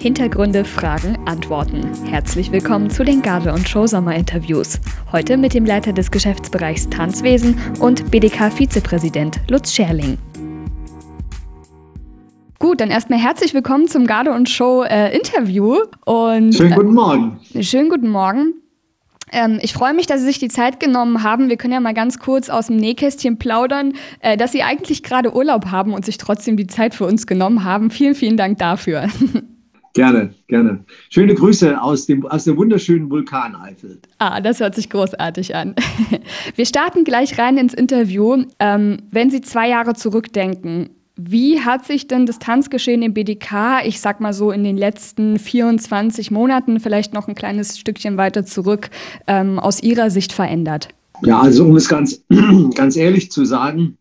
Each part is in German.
Hintergründe, Fragen, Antworten. Herzlich willkommen zu den Garde- und Showsommer-Interviews. Heute mit dem Leiter des Geschäftsbereichs Tanzwesen und BDK-Vizepräsident Lutz Scherling. Gut, dann erstmal herzlich willkommen zum Garde und Show äh, Interview. Und, schönen guten Morgen. Äh, schönen guten Morgen. Ähm, ich freue mich, dass Sie sich die Zeit genommen haben. Wir können ja mal ganz kurz aus dem Nähkästchen plaudern, äh, dass Sie eigentlich gerade Urlaub haben und sich trotzdem die Zeit für uns genommen haben. Vielen, vielen Dank dafür. Gerne, gerne. Schöne Grüße aus, dem, aus der wunderschönen Vulkaneifel. Ah, das hört sich großartig an. Wir starten gleich rein ins Interview. Ähm, wenn Sie zwei Jahre zurückdenken, wie hat sich denn das Tanzgeschehen im BDK, ich sag mal so in den letzten 24 Monaten, vielleicht noch ein kleines Stückchen weiter zurück, ähm, aus Ihrer Sicht verändert? Ja, also um es ganz, ganz ehrlich zu sagen,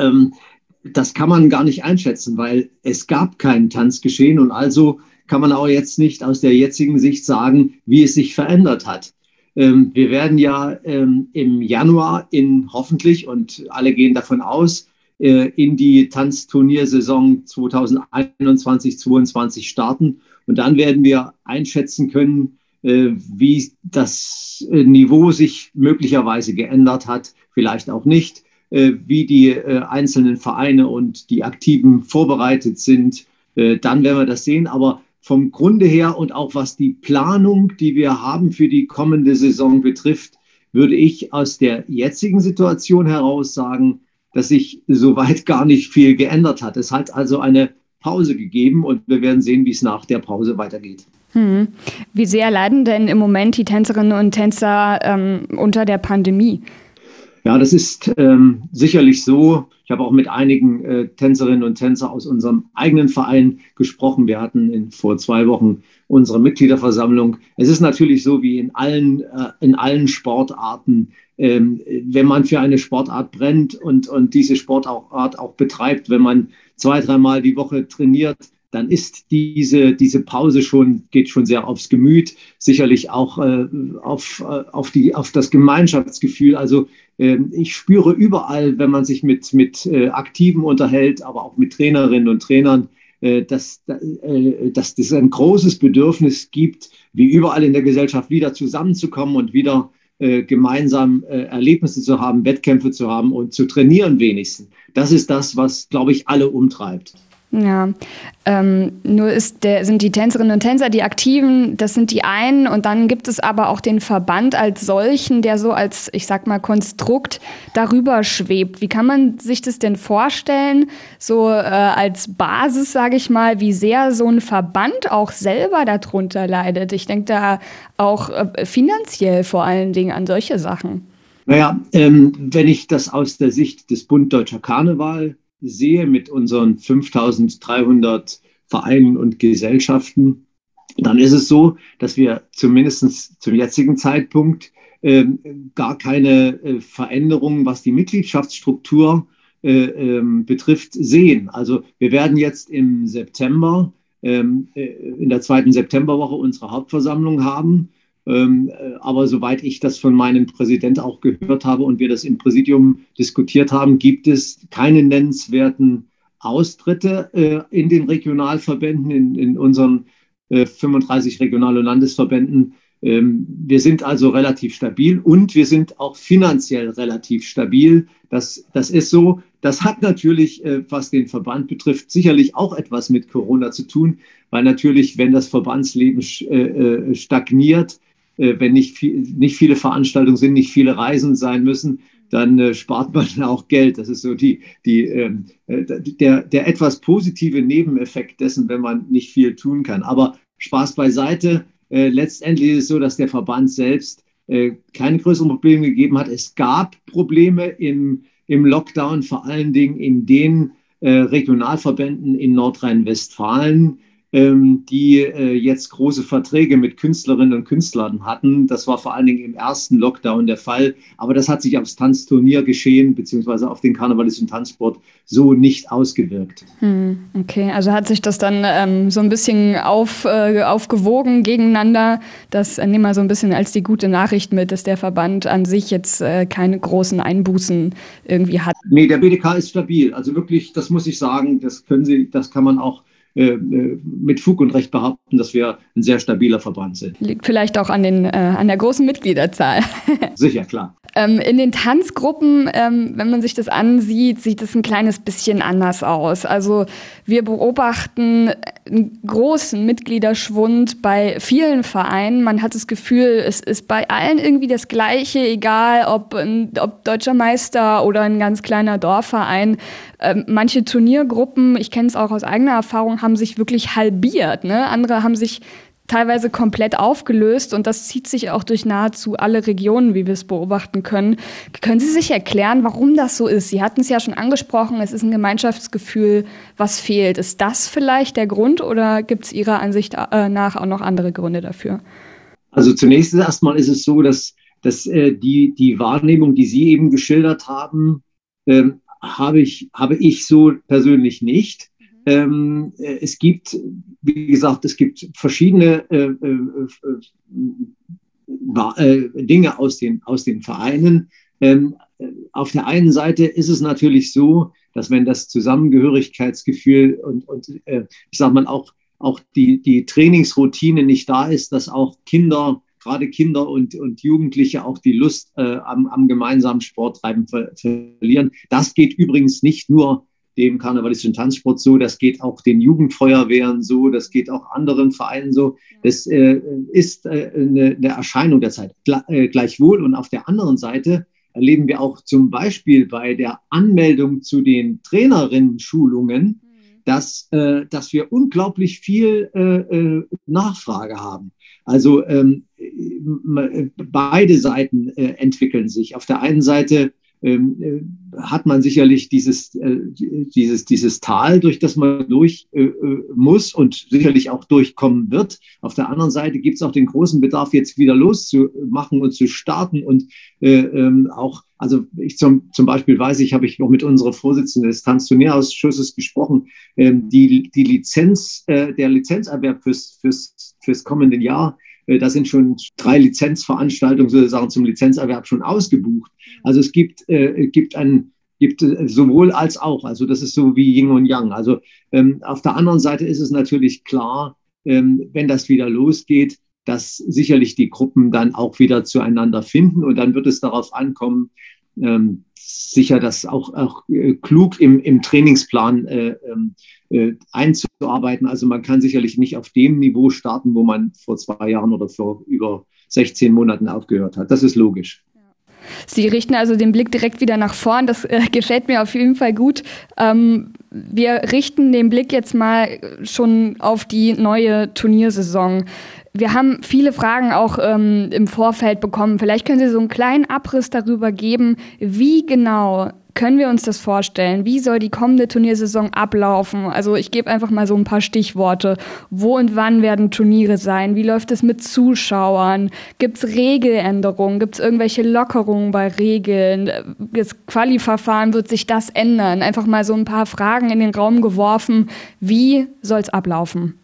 ähm, das kann man gar nicht einschätzen, weil es gab kein Tanzgeschehen und also kann man auch jetzt nicht aus der jetzigen Sicht sagen, wie es sich verändert hat. Ähm, wir werden ja ähm, im Januar in hoffentlich, und alle gehen davon aus, in die Tanzturniersaison 2021-22 starten. Und dann werden wir einschätzen können, äh, wie das äh, Niveau sich möglicherweise geändert hat, vielleicht auch nicht äh, wie die äh, einzelnen Vereine und die Aktiven vorbereitet sind, äh, dann werden wir das sehen. Aber vom Grunde her und auch was die Planung, die wir haben für die kommende Saison betrifft, würde ich aus der jetzigen Situation heraus sagen, dass sich soweit gar nicht viel geändert hat. Es hat also eine Pause gegeben und wir werden sehen, wie es nach der Pause weitergeht. Hm. Wie sehr leiden denn im Moment die Tänzerinnen und Tänzer ähm, unter der Pandemie? Ja, das ist ähm, sicherlich so. Ich habe auch mit einigen äh, Tänzerinnen und Tänzer aus unserem eigenen Verein gesprochen. Wir hatten in, vor zwei Wochen unsere Mitgliederversammlung. Es ist natürlich so wie in allen, äh, in allen Sportarten, wenn man für eine Sportart brennt und, und diese Sportart auch betreibt, wenn man zwei, dreimal die Woche trainiert, dann ist diese, diese Pause schon, geht schon sehr aufs Gemüt, sicherlich auch äh, auf, äh, auf, die, auf das Gemeinschaftsgefühl. Also äh, ich spüre überall, wenn man sich mit, mit äh, Aktiven unterhält, aber auch mit Trainerinnen und Trainern, äh, dass, äh, dass es ein großes Bedürfnis gibt, wie überall in der Gesellschaft wieder zusammenzukommen und wieder gemeinsam Erlebnisse zu haben, Wettkämpfe zu haben und zu trainieren wenigstens. Das ist das, was, glaube ich, alle umtreibt. Ja, ähm, nur ist der, sind die Tänzerinnen und Tänzer die Aktiven, das sind die einen und dann gibt es aber auch den Verband als solchen, der so als, ich sag mal, Konstrukt darüber schwebt. Wie kann man sich das denn vorstellen, so äh, als Basis, sage ich mal, wie sehr so ein Verband auch selber darunter leidet? Ich denke da auch äh, finanziell vor allen Dingen an solche Sachen. Naja, ähm, wenn ich das aus der Sicht des Bund Deutscher Karneval sehe mit unseren 5300 Vereinen und Gesellschaften, dann ist es so, dass wir zumindest zum jetzigen Zeitpunkt äh, gar keine äh, Veränderungen, was die Mitgliedschaftsstruktur äh, ähm, betrifft, sehen. Also wir werden jetzt im September, ähm, äh, in der zweiten Septemberwoche unsere Hauptversammlung haben. Ähm, äh, aber soweit ich das von meinem Präsident auch gehört habe und wir das im Präsidium diskutiert haben, gibt es keine nennenswerten Austritte äh, in den Regionalverbänden, in, in unseren 35 äh, Regional- und Landesverbänden. Ähm, wir sind also relativ stabil und wir sind auch finanziell relativ stabil. Das, das ist so. Das hat natürlich, was den Verband betrifft, sicherlich auch etwas mit Corona zu tun, weil natürlich, wenn das Verbandsleben stagniert, wenn nicht, viel, nicht viele Veranstaltungen sind, nicht viele Reisen sein müssen, dann äh, spart man auch Geld. Das ist so die, die, ähm, äh, der, der etwas positive Nebeneffekt dessen, wenn man nicht viel tun kann. Aber Spaß beiseite. Äh, letztendlich ist es so, dass der Verband selbst äh, keine größeren Probleme gegeben hat. Es gab Probleme im, im Lockdown, vor allen Dingen in den äh, Regionalverbänden in Nordrhein-Westfalen die äh, jetzt große Verträge mit Künstlerinnen und Künstlern hatten. Das war vor allen Dingen im ersten Lockdown der Fall. Aber das hat sich aufs Tanzturnier geschehen, beziehungsweise auf den karnevalistischen Tanzsport so nicht ausgewirkt. Hm, okay, also hat sich das dann ähm, so ein bisschen auf, äh, aufgewogen gegeneinander. Das äh, nehmen wir so ein bisschen als die gute Nachricht mit, dass der Verband an sich jetzt äh, keine großen Einbußen irgendwie hat. Nee, der BDK ist stabil. Also wirklich, das muss ich sagen, das können Sie, das kann man auch mit Fug und Recht behaupten, dass wir ein sehr stabiler Verband sind. Liegt vielleicht auch an, den, äh, an der großen Mitgliederzahl. Sicher, klar. Ähm, in den Tanzgruppen, ähm, wenn man sich das ansieht, sieht es ein kleines bisschen anders aus. Also wir beobachten einen großen Mitgliederschwund bei vielen Vereinen. Man hat das Gefühl, es ist bei allen irgendwie das Gleiche, egal ob, ob deutscher Meister oder ein ganz kleiner Dorfverein. Ähm, manche Turniergruppen, ich kenne es auch aus eigener Erfahrung, haben sich wirklich halbiert. Ne? Andere haben sich teilweise komplett aufgelöst und das zieht sich auch durch nahezu alle Regionen, wie wir es beobachten können. Können Sie sich erklären, warum das so ist? Sie hatten es ja schon angesprochen, es ist ein Gemeinschaftsgefühl, was fehlt. Ist das vielleicht der Grund oder gibt es Ihrer Ansicht äh, nach auch noch andere Gründe dafür? Also zunächst erstmal ist es so, dass, dass äh, die, die Wahrnehmung, die Sie eben geschildert haben, ähm, habe ich, habe ich so persönlich nicht. Ähm, äh, es gibt, wie gesagt, es gibt verschiedene äh, äh, äh, Dinge aus den, aus den Vereinen. Ähm, auf der einen Seite ist es natürlich so, dass wenn das Zusammengehörigkeitsgefühl und, und äh, ich sage mal auch, auch die, die Trainingsroutine nicht da ist, dass auch Kinder gerade Kinder und, und Jugendliche auch die Lust äh, am, am gemeinsamen Sporttreiben ver verlieren. Das geht übrigens nicht nur dem karnevalistischen Tanzsport so, das geht auch den Jugendfeuerwehren so, das geht auch anderen Vereinen so. Das äh, ist äh, eine, eine, Erscheinung der Zeit. Äh, gleichwohl und auf der anderen Seite erleben wir auch zum Beispiel bei der Anmeldung zu den Trainerinnen-Schulungen, mhm. dass, äh, dass wir unglaublich viel äh, äh, Nachfrage haben. Also ähm, beide Seiten entwickeln sich. Auf der einen Seite hat man sicherlich dieses, äh, dieses, dieses Tal, durch das man durch äh, äh, muss und sicherlich auch durchkommen wird. Auf der anderen Seite gibt es auch den großen Bedarf, jetzt wieder loszumachen und zu starten und äh, ähm, auch, also ich zum, zum Beispiel weiß ich, habe ich noch mit unserer Vorsitzenden des Tanzturnierausschusses gesprochen, ähm, die, die Lizenz, äh, der Lizenzerwerb fürs, fürs, fürs kommende Jahr äh, da sind schon drei Lizenzveranstaltungen sozusagen zum Lizenzerwerb schon ausgebucht. Also es gibt, äh, gibt ein gibt äh, sowohl als auch. Also das ist so wie Yin und Yang. Also ähm, auf der anderen Seite ist es natürlich klar, ähm, wenn das wieder losgeht, dass sicherlich die Gruppen dann auch wieder zueinander finden und dann wird es darauf ankommen, ähm, sicher das auch, auch äh, klug im, im Trainingsplan äh, ähm, äh, einzuarbeiten. Also man kann sicherlich nicht auf dem Niveau starten, wo man vor zwei Jahren oder vor über 16 Monaten aufgehört hat. Das ist logisch. Sie richten also den Blick direkt wieder nach vorn. Das äh, gefällt mir auf jeden Fall gut. Ähm, wir richten den Blick jetzt mal schon auf die neue Turniersaison. Wir haben viele Fragen auch ähm, im Vorfeld bekommen. Vielleicht können Sie so einen kleinen Abriss darüber geben, wie genau können wir uns das vorstellen? Wie soll die kommende Turniersaison ablaufen? Also ich gebe einfach mal so ein paar Stichworte. Wo und wann werden Turniere sein? Wie läuft es mit Zuschauern? Gibt es Regeländerungen? Gibt es irgendwelche Lockerungen bei Regeln? Das Quali-Verfahren wird sich das ändern? Einfach mal so ein paar Fragen in den Raum geworfen. Wie soll es ablaufen?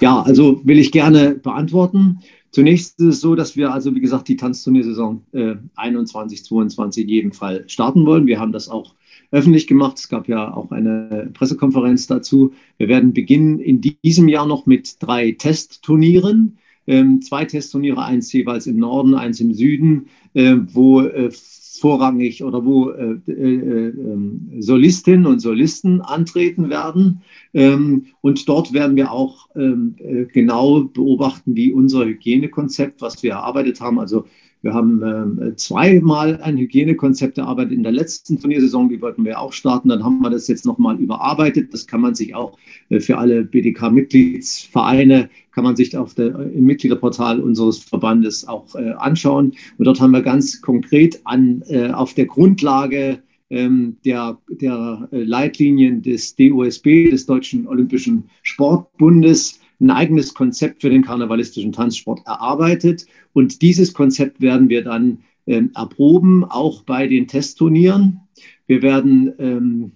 Ja, also will ich gerne beantworten. Zunächst ist es so, dass wir also, wie gesagt, die Tanzturniersaison äh, 21, 22 in jedem Fall starten wollen. Wir haben das auch öffentlich gemacht. Es gab ja auch eine Pressekonferenz dazu. Wir werden beginnen in diesem Jahr noch mit drei Testturnieren. Ähm, zwei Testturniere, eins jeweils im Norden, eins im Süden, äh, wo äh, vorrangig oder wo äh, äh, ähm, Solistinnen und Solisten antreten werden. Ähm, und dort werden wir auch ähm, äh, genau beobachten, wie unser Hygienekonzept, was wir erarbeitet haben, also wir haben äh, zweimal ein Hygienekonzept erarbeitet in der letzten Turniersaison, die wollten wir auch starten. Dann haben wir das jetzt nochmal überarbeitet. Das kann man sich auch äh, für alle BDK-Mitgliedsvereine, kann man sich auf der, im Mitgliederportal unseres Verbandes auch äh, anschauen. Und dort haben wir ganz konkret an, äh, auf der Grundlage ähm, der, der äh, Leitlinien des DOSB, des Deutschen Olympischen Sportbundes, ein eigenes Konzept für den karnevalistischen Tanzsport erarbeitet. Und dieses Konzept werden wir dann ähm, erproben, auch bei den Testturnieren. Wir werden, ähm,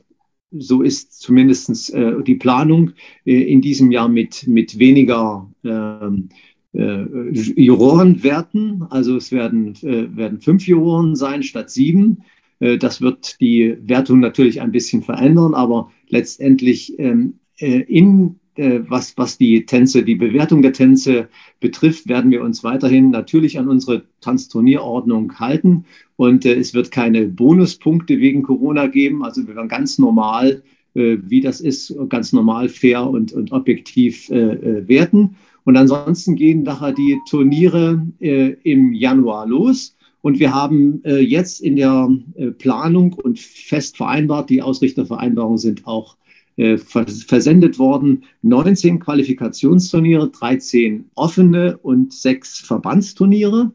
so ist zumindest äh, die Planung, äh, in diesem Jahr mit, mit weniger ähm, äh, Juroren werten. Also es werden, äh, werden fünf Juroren sein statt sieben. Äh, das wird die Wertung natürlich ein bisschen verändern, aber letztendlich ähm, äh, in was, was die Tänze, die Bewertung der Tänze betrifft, werden wir uns weiterhin natürlich an unsere Tanzturnierordnung halten. Und äh, es wird keine Bonuspunkte wegen Corona geben. Also wir werden ganz normal, äh, wie das ist, ganz normal, fair und, und objektiv äh, äh werten. Und ansonsten gehen nachher die Turniere äh, im Januar los. Und wir haben äh, jetzt in der äh, Planung und fest vereinbart, die Ausrichtervereinbarungen sind auch äh, versendet worden, 19 Qualifikationsturniere, 13 offene und sechs Verbandsturniere.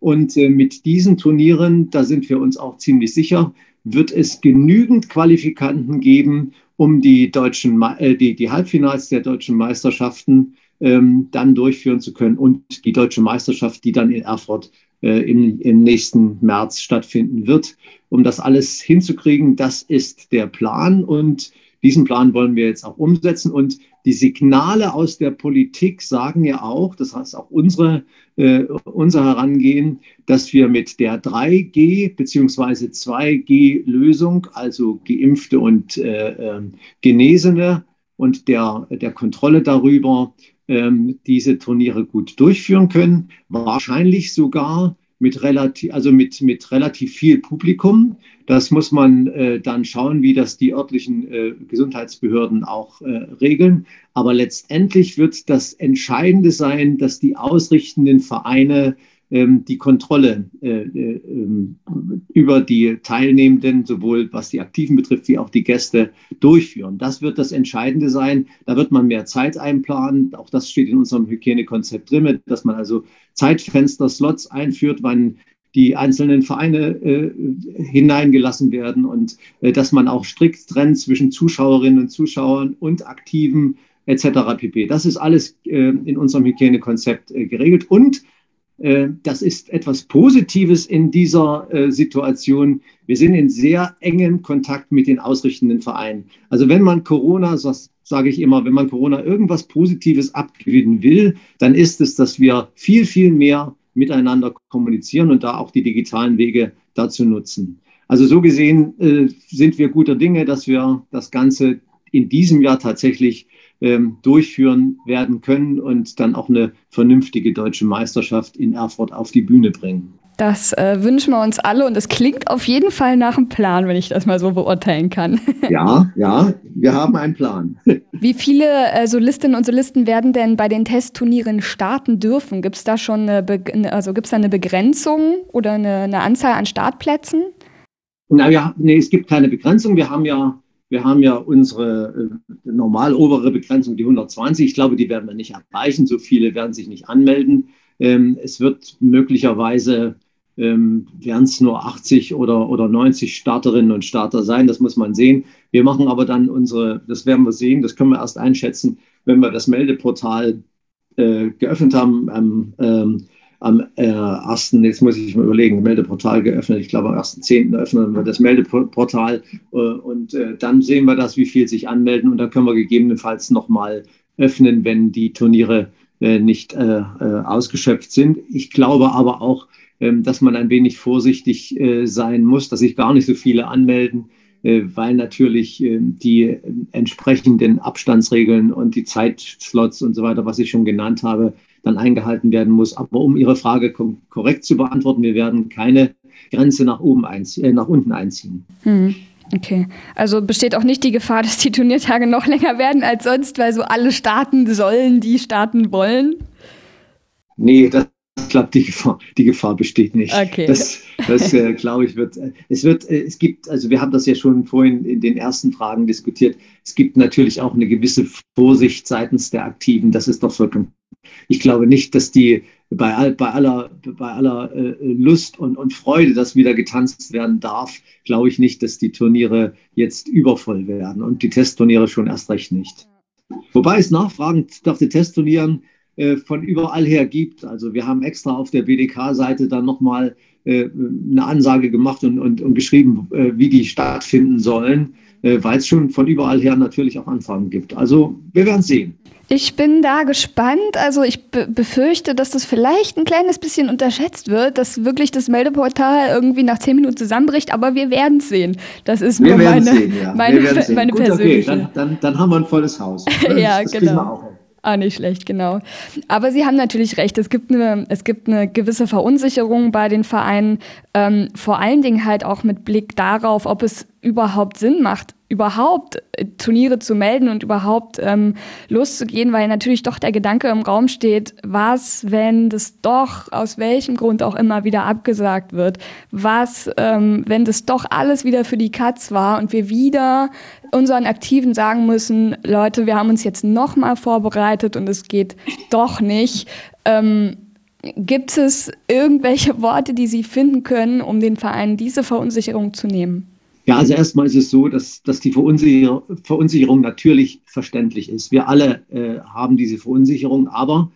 Und äh, mit diesen Turnieren, da sind wir uns auch ziemlich sicher, wird es genügend Qualifikanten geben, um die, deutschen, äh, die, die Halbfinals der deutschen Meisterschaften ähm, dann durchführen zu können und die deutsche Meisterschaft, die dann in Erfurt äh, im, im nächsten März stattfinden wird. Um das alles hinzukriegen, das ist der Plan und diesen Plan wollen wir jetzt auch umsetzen. Und die Signale aus der Politik sagen ja auch, das heißt auch unsere, äh, unser Herangehen, dass wir mit der 3G bzw. 2G-Lösung, also Geimpfte und äh, äh, Genesene und der, der Kontrolle darüber, ähm, diese Turniere gut durchführen können. Wahrscheinlich sogar mit relativ, also mit, mit relativ viel Publikum. Das muss man äh, dann schauen, wie das die örtlichen äh, Gesundheitsbehörden auch äh, regeln. Aber letztendlich wird das Entscheidende sein, dass die ausrichtenden Vereine die Kontrolle äh, äh, ähm, über die Teilnehmenden, sowohl was die Aktiven betrifft, wie auch die Gäste durchführen. Das wird das Entscheidende sein. Da wird man mehr Zeit einplanen. Auch das steht in unserem Hygienekonzept drin, dass man also Zeitfenster, Slots einführt, wann die einzelnen Vereine äh, hineingelassen werden und äh, dass man auch strikt trennt zwischen Zuschauerinnen und Zuschauern und Aktiven etc. pp. Das ist alles äh, in unserem Hygienekonzept äh, geregelt und das ist etwas Positives in dieser äh, Situation. Wir sind in sehr engem Kontakt mit den ausrichtenden Vereinen. Also wenn man Corona, das sage ich immer, wenn man Corona irgendwas Positives abgewinnen will, dann ist es, dass wir viel, viel mehr miteinander kommunizieren und da auch die digitalen Wege dazu nutzen. Also so gesehen äh, sind wir guter Dinge, dass wir das Ganze in diesem Jahr tatsächlich ähm, durchführen werden können und dann auch eine vernünftige deutsche Meisterschaft in Erfurt auf die Bühne bringen. Das äh, wünschen wir uns alle und es klingt auf jeden Fall nach einem Plan, wenn ich das mal so beurteilen kann. Ja, ja, wir haben einen Plan. Wie viele äh, Solistinnen und Solisten werden denn bei den Testturnieren starten dürfen? Gibt es da schon eine, Be also gibt's da eine Begrenzung oder eine, eine Anzahl an Startplätzen? Naja, nee, es gibt keine Begrenzung. Wir haben ja wir haben ja unsere äh, normal obere Begrenzung, die 120. Ich glaube, die werden wir nicht erreichen. So viele werden sich nicht anmelden. Ähm, es wird möglicherweise ähm, werden es nur 80 oder, oder 90 Starterinnen und Starter sein. Das muss man sehen. Wir machen aber dann unsere, das werden wir sehen, das können wir erst einschätzen, wenn wir das Meldeportal äh, geöffnet haben. Ähm, am äh, 1., jetzt muss ich mal überlegen, Meldeportal geöffnet. Ich glaube, am 1.10. öffnen wir das Meldeportal äh, und äh, dann sehen wir das, wie viel sich anmelden und dann können wir gegebenenfalls nochmal öffnen, wenn die Turniere äh, nicht äh, äh, ausgeschöpft sind. Ich glaube aber auch, ähm, dass man ein wenig vorsichtig sein muss, dass sich gar nicht so viele anmelden, weil natürlich ähm, die entsprechenden Abstandsregeln und die Zeitslots und so weiter, was ich schon genannt habe, dann eingehalten werden muss. Aber um Ihre Frage korrekt zu beantworten, wir werden keine Grenze nach, oben einzie äh, nach unten einziehen. Hm. Okay, also besteht auch nicht die Gefahr, dass die Turniertage noch länger werden als sonst, weil so alle starten sollen, die starten wollen? Nee, das glaube, die Gefahr, die Gefahr besteht nicht. Okay. Das, das äh, glaube ich, wird, äh, es wird, äh, es gibt, also wir haben das ja schon vorhin in den ersten Fragen diskutiert. Es gibt natürlich auch eine gewisse Vorsicht seitens der Aktiven. Das ist doch vollkommen. Ich glaube nicht, dass die bei, all, bei aller, bei aller äh, Lust und, und Freude, dass wieder getanzt werden darf, glaube ich nicht, dass die Turniere jetzt übervoll werden und die Testturniere schon erst recht nicht. Wobei es Nachfragen nach den Testturnieren äh, von überall her gibt. Also wir haben extra auf der BDK-Seite dann nochmal äh, eine Ansage gemacht und, und, und geschrieben, äh, wie die stattfinden sollen, weil es schon von überall her natürlich auch Anfragen gibt. Also wir werden sehen. Ich bin da gespannt. Also ich be befürchte, dass das vielleicht ein kleines bisschen unterschätzt wird, dass wirklich das Meldeportal irgendwie nach zehn Minuten zusammenbricht, aber wir werden es sehen. Das ist nur meine, sehen, ja. meine, meine Gut, persönliche. Okay. Dann, dann, dann, haben wir ein volles Haus. ja, das genau. Ah, nicht schlecht, genau. Aber Sie haben natürlich recht. Es gibt eine, es gibt eine gewisse Verunsicherung bei den Vereinen, ähm, vor allen Dingen halt auch mit Blick darauf, ob es überhaupt Sinn macht, überhaupt äh, Turniere zu melden und überhaupt ähm, loszugehen, weil natürlich doch der Gedanke im Raum steht, was, wenn das doch aus welchem Grund auch immer wieder abgesagt wird, was, ähm, wenn das doch alles wieder für die Katz war und wir wieder unseren Aktiven sagen müssen, Leute, wir haben uns jetzt nochmal vorbereitet und es geht doch nicht. Ähm, gibt es irgendwelche Worte, die Sie finden können, um den Verein diese Verunsicherung zu nehmen? Ja, also erstmal ist es so, dass, dass die Verunsicher Verunsicherung natürlich verständlich ist. Wir alle äh, haben diese Verunsicherung, aber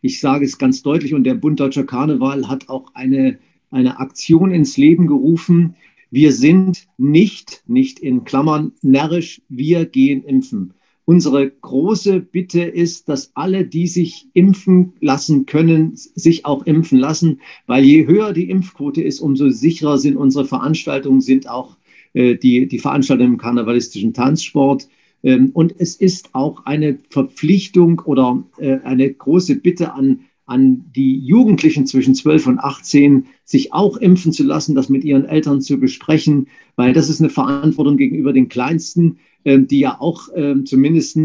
ich sage es ganz deutlich und der Bund Deutscher Karneval hat auch eine, eine Aktion ins Leben gerufen. Wir sind nicht, nicht in Klammern, närrisch, wir gehen impfen. Unsere große Bitte ist, dass alle, die sich impfen lassen können, sich auch impfen lassen, weil je höher die Impfquote ist, umso sicherer sind unsere Veranstaltungen, sind auch die, die Veranstaltung im karnevalistischen Tanzsport. Ähm, und es ist auch eine Verpflichtung oder äh, eine große Bitte an, an die Jugendlichen zwischen 12 und 18, sich auch impfen zu lassen, das mit ihren Eltern zu besprechen, weil das ist eine Verantwortung gegenüber den Kleinsten, ähm, die ja auch ähm, zumindest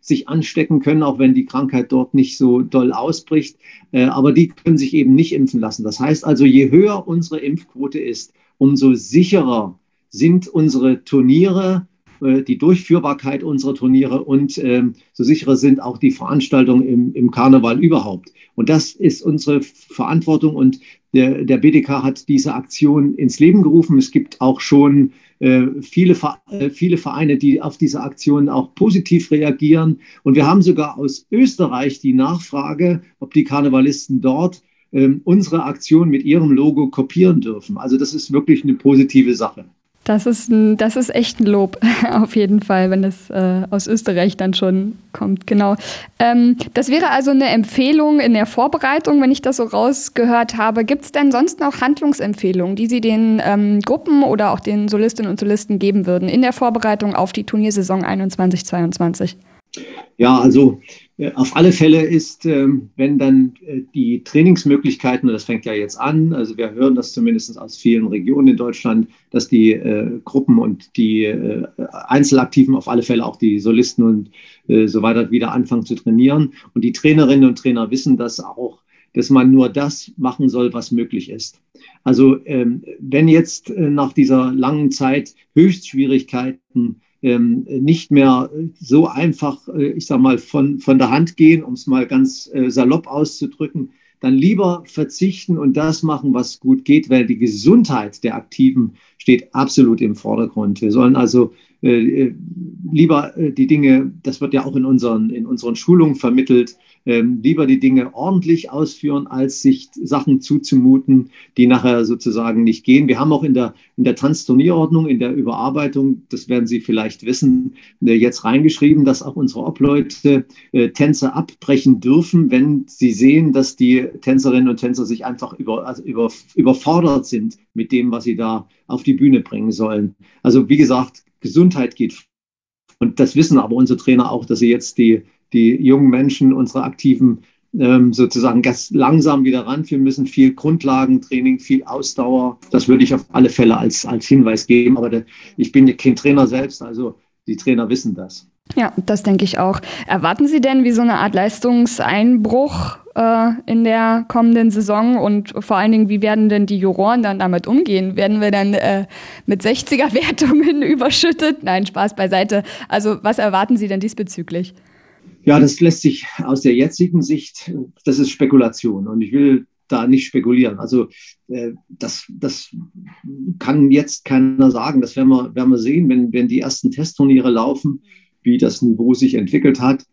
sich anstecken können, auch wenn die Krankheit dort nicht so doll ausbricht. Äh, aber die können sich eben nicht impfen lassen. Das heißt also, je höher unsere Impfquote ist, umso sicherer sind unsere Turniere, äh, die Durchführbarkeit unserer Turniere und ähm, so sichere sind auch die Veranstaltungen im, im Karneval überhaupt. Und das ist unsere Verantwortung und der, der BDK hat diese Aktion ins Leben gerufen. Es gibt auch schon äh, viele, äh, viele Vereine, die auf diese Aktion auch positiv reagieren. Und wir haben sogar aus Österreich die Nachfrage, ob die Karnevalisten dort ähm, unsere Aktion mit ihrem Logo kopieren dürfen. Also das ist wirklich eine positive Sache. Das ist, ein, das ist echt ein Lob, auf jeden Fall, wenn das äh, aus Österreich dann schon kommt. Genau. Ähm, das wäre also eine Empfehlung in der Vorbereitung, wenn ich das so rausgehört habe. Gibt es denn sonst noch Handlungsempfehlungen, die Sie den ähm, Gruppen oder auch den Solistinnen und Solisten geben würden in der Vorbereitung auf die Turniersaison 21-22? Ja, also auf alle Fälle ist, ähm, wenn dann äh, die Trainingsmöglichkeiten, und das fängt ja jetzt an, also wir hören das zumindest aus vielen Regionen in Deutschland, dass die äh, Gruppen und die Einzelaktiven, auf alle Fälle auch die Solisten und so weiter wieder anfangen zu trainieren. Und die Trainerinnen und Trainer wissen das auch, dass man nur das machen soll, was möglich ist. Also ähm, wenn jetzt nach dieser langen Zeit Höchstschwierigkeiten nicht mehr so einfach, äh, ich sag mal, von, von der Hand gehen, um es mal ganz äh, salopp auszudrücken, dann lieber verzichten und das machen, was gut geht, weil die Gesundheit der Aktiven steht absolut im Vordergrund. Wir sollen also äh, lieber die Dinge, das wird ja auch in unseren, in unseren Schulungen vermittelt, ähm, lieber die Dinge ordentlich ausführen, als sich Sachen zuzumuten, die nachher sozusagen nicht gehen. Wir haben auch in der, in der Tanzturnierordnung, in der Überarbeitung, das werden Sie vielleicht wissen, äh, jetzt reingeschrieben, dass auch unsere Obleute äh, Tänze abbrechen dürfen, wenn sie sehen, dass die Tänzerinnen und Tänzer sich einfach über, also über, überfordert sind mit dem, was sie da auf die Bühne bringen sollen. Also wie gesagt, Gesundheit geht und das wissen aber unsere Trainer auch, dass sie jetzt die, die jungen Menschen, unsere Aktiven ähm, sozusagen ganz langsam wieder ranführen müssen. Viel Grundlagentraining, viel Ausdauer. Das würde ich auf alle Fälle als, als Hinweis geben. Aber der, ich bin kein Trainer selbst, also die Trainer wissen das. Ja, das denke ich auch. Erwarten Sie denn wie so eine Art Leistungseinbruch äh, in der kommenden Saison und vor allen Dingen, wie werden denn die Juroren dann damit umgehen? Werden wir dann äh, mit 60er-Wertungen überschüttet? Nein, Spaß beiseite. Also was erwarten Sie denn diesbezüglich? Ja, das lässt sich aus der jetzigen Sicht, das ist Spekulation und ich will da nicht spekulieren. Also äh, das, das kann jetzt keiner sagen. Das werden wir, werden wir sehen, wenn, wenn die ersten Testturniere laufen, wie das Niveau sich entwickelt hat.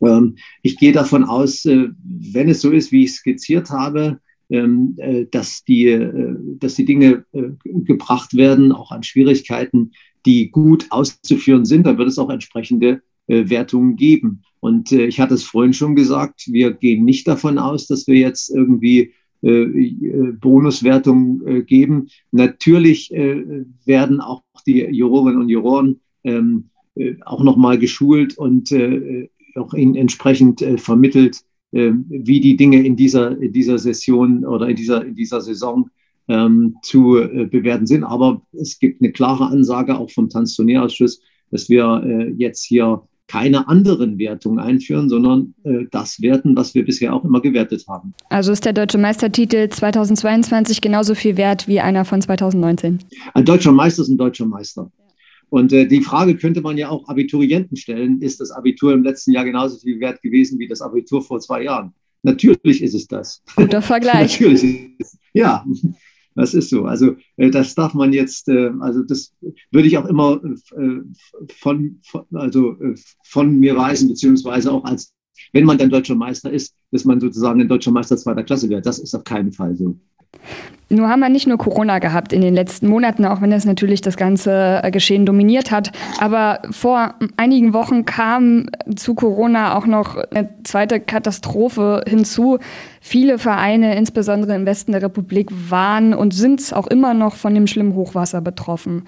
Ähm, ich gehe davon aus, äh, wenn es so ist, wie ich skizziert habe, ähm, äh, dass, die, äh, dass die Dinge äh, gebracht werden, auch an Schwierigkeiten, die gut auszuführen sind, dann wird es auch entsprechende Wertungen geben. Und äh, ich hatte es vorhin schon gesagt, wir gehen nicht davon aus, dass wir jetzt irgendwie äh, äh Bonuswertung äh, geben. Natürlich äh, werden auch die Jurorinnen und Juroren ähm, äh, auch nochmal geschult und äh, auch ihnen entsprechend äh, vermittelt, äh, wie die Dinge in dieser, in dieser Session oder in dieser, in dieser Saison ähm, zu äh, bewerten sind. Aber es gibt eine klare Ansage auch vom Tanzturnierausschuss, dass wir äh, jetzt hier keine anderen Wertungen einführen, sondern äh, das werten, was wir bisher auch immer gewertet haben. Also ist der deutsche Meistertitel 2022 genauso viel wert wie einer von 2019? Ein deutscher Meister ist ein deutscher Meister. Und äh, die Frage könnte man ja auch Abiturienten stellen. Ist das Abitur im letzten Jahr genauso viel wert gewesen wie das Abitur vor zwei Jahren? Natürlich ist es das. Guter Vergleich. Natürlich ist es. Ja, das ist so. Also äh, das darf man jetzt, äh, also das würde ich auch immer äh, von, von, also, von mir weisen, beziehungsweise auch als, wenn man dann deutscher Meister ist, dass man sozusagen ein deutscher Meister zweiter Klasse wird. Das ist auf keinen Fall so. Nur haben wir nicht nur Corona gehabt in den letzten Monaten, auch wenn es natürlich das ganze äh, Geschehen dominiert hat. Aber vor einigen Wochen kam zu Corona auch noch eine zweite Katastrophe hinzu. Viele Vereine, insbesondere im Westen der Republik, waren und sind auch immer noch von dem schlimmen Hochwasser betroffen.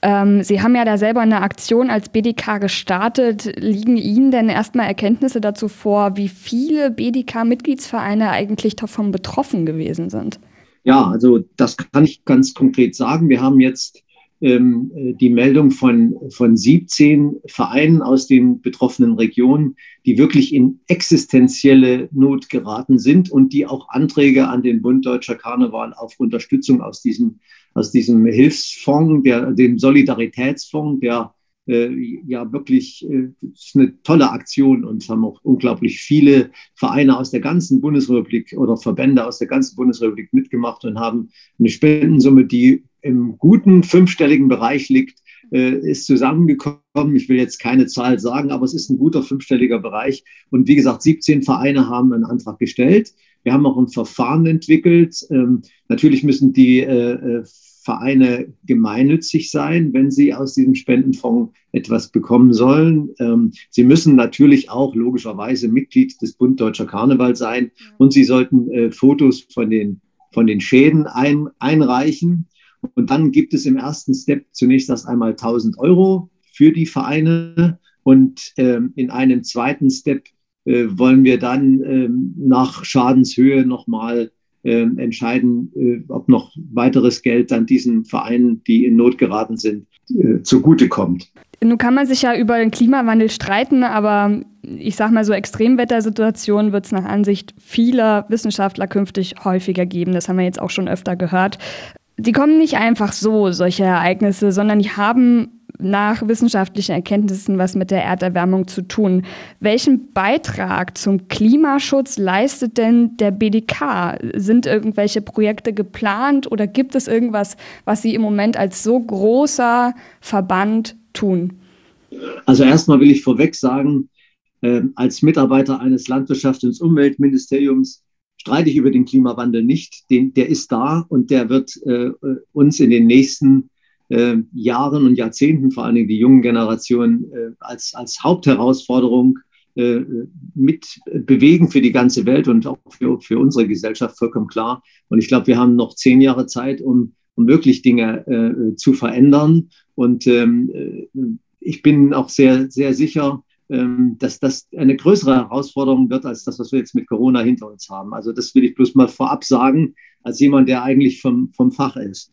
Ähm, Sie haben ja da selber eine Aktion als BDK gestartet. Liegen Ihnen denn erstmal Erkenntnisse dazu vor, wie viele BDK-Mitgliedsvereine eigentlich davon betroffen gewesen sind? Ja, also das kann ich ganz konkret sagen. Wir haben jetzt ähm, die Meldung von, von 17 Vereinen aus den betroffenen Regionen, die wirklich in existenzielle Not geraten sind und die auch Anträge an den Bund Deutscher Karneval auf Unterstützung aus diesem, aus diesem Hilfsfonds, der, dem Solidaritätsfonds, der ja wirklich äh, ist eine tolle Aktion und haben auch unglaublich viele Vereine aus der ganzen Bundesrepublik oder Verbände aus der ganzen Bundesrepublik mitgemacht und haben eine Spendensumme, die im guten fünfstelligen Bereich liegt, äh, ist zusammengekommen. Ich will jetzt keine Zahl sagen, aber es ist ein guter fünfstelliger Bereich. Und wie gesagt, 17 Vereine haben einen Antrag gestellt. Wir haben auch ein Verfahren entwickelt. Ähm, natürlich müssen die äh, äh Vereine gemeinnützig sein, wenn sie aus diesem Spendenfonds etwas bekommen sollen. Ähm, sie müssen natürlich auch logischerweise Mitglied des Bund Deutscher Karneval sein und sie sollten äh, Fotos von den, von den Schäden ein, einreichen. Und dann gibt es im ersten Step zunächst erst einmal 1000 Euro für die Vereine und ähm, in einem zweiten Step äh, wollen wir dann ähm, nach Schadenshöhe nochmal entscheiden, äh, ob noch weiteres Geld dann diesen Vereinen, die in Not geraten sind, äh, zugutekommt. Nun kann man sich ja über den Klimawandel streiten, aber ich sage mal so Extremwettersituationen wird es nach Ansicht vieler Wissenschaftler künftig häufiger geben. Das haben wir jetzt auch schon öfter gehört. Die kommen nicht einfach so, solche Ereignisse, sondern die haben nach wissenschaftlichen Erkenntnissen was mit der Erderwärmung zu tun. Welchen Beitrag zum Klimaschutz leistet denn der BDK? Sind irgendwelche Projekte geplant oder gibt es irgendwas, was Sie im Moment als so großer Verband tun? Also erstmal will ich vorweg sagen, äh, als Mitarbeiter eines Landwirtschafts- und Umweltministeriums streite ich über den Klimawandel nicht. Den, der ist da und der wird äh, uns in den nächsten äh, Jahren und Jahrzehnten, vor allen Dingen die jungen Generationen, äh, als, als Hauptherausforderung äh, mit bewegen für die ganze Welt und auch für, für unsere Gesellschaft vollkommen klar. Und ich glaube, wir haben noch zehn Jahre Zeit, um, um wirklich Dinge äh, zu verändern. Und ähm, äh, ich bin auch sehr, sehr sicher, ähm, dass das eine größere Herausforderung wird als das, was wir jetzt mit Corona hinter uns haben. Also das will ich bloß mal vorab sagen, als jemand, der eigentlich vom, vom Fach ist.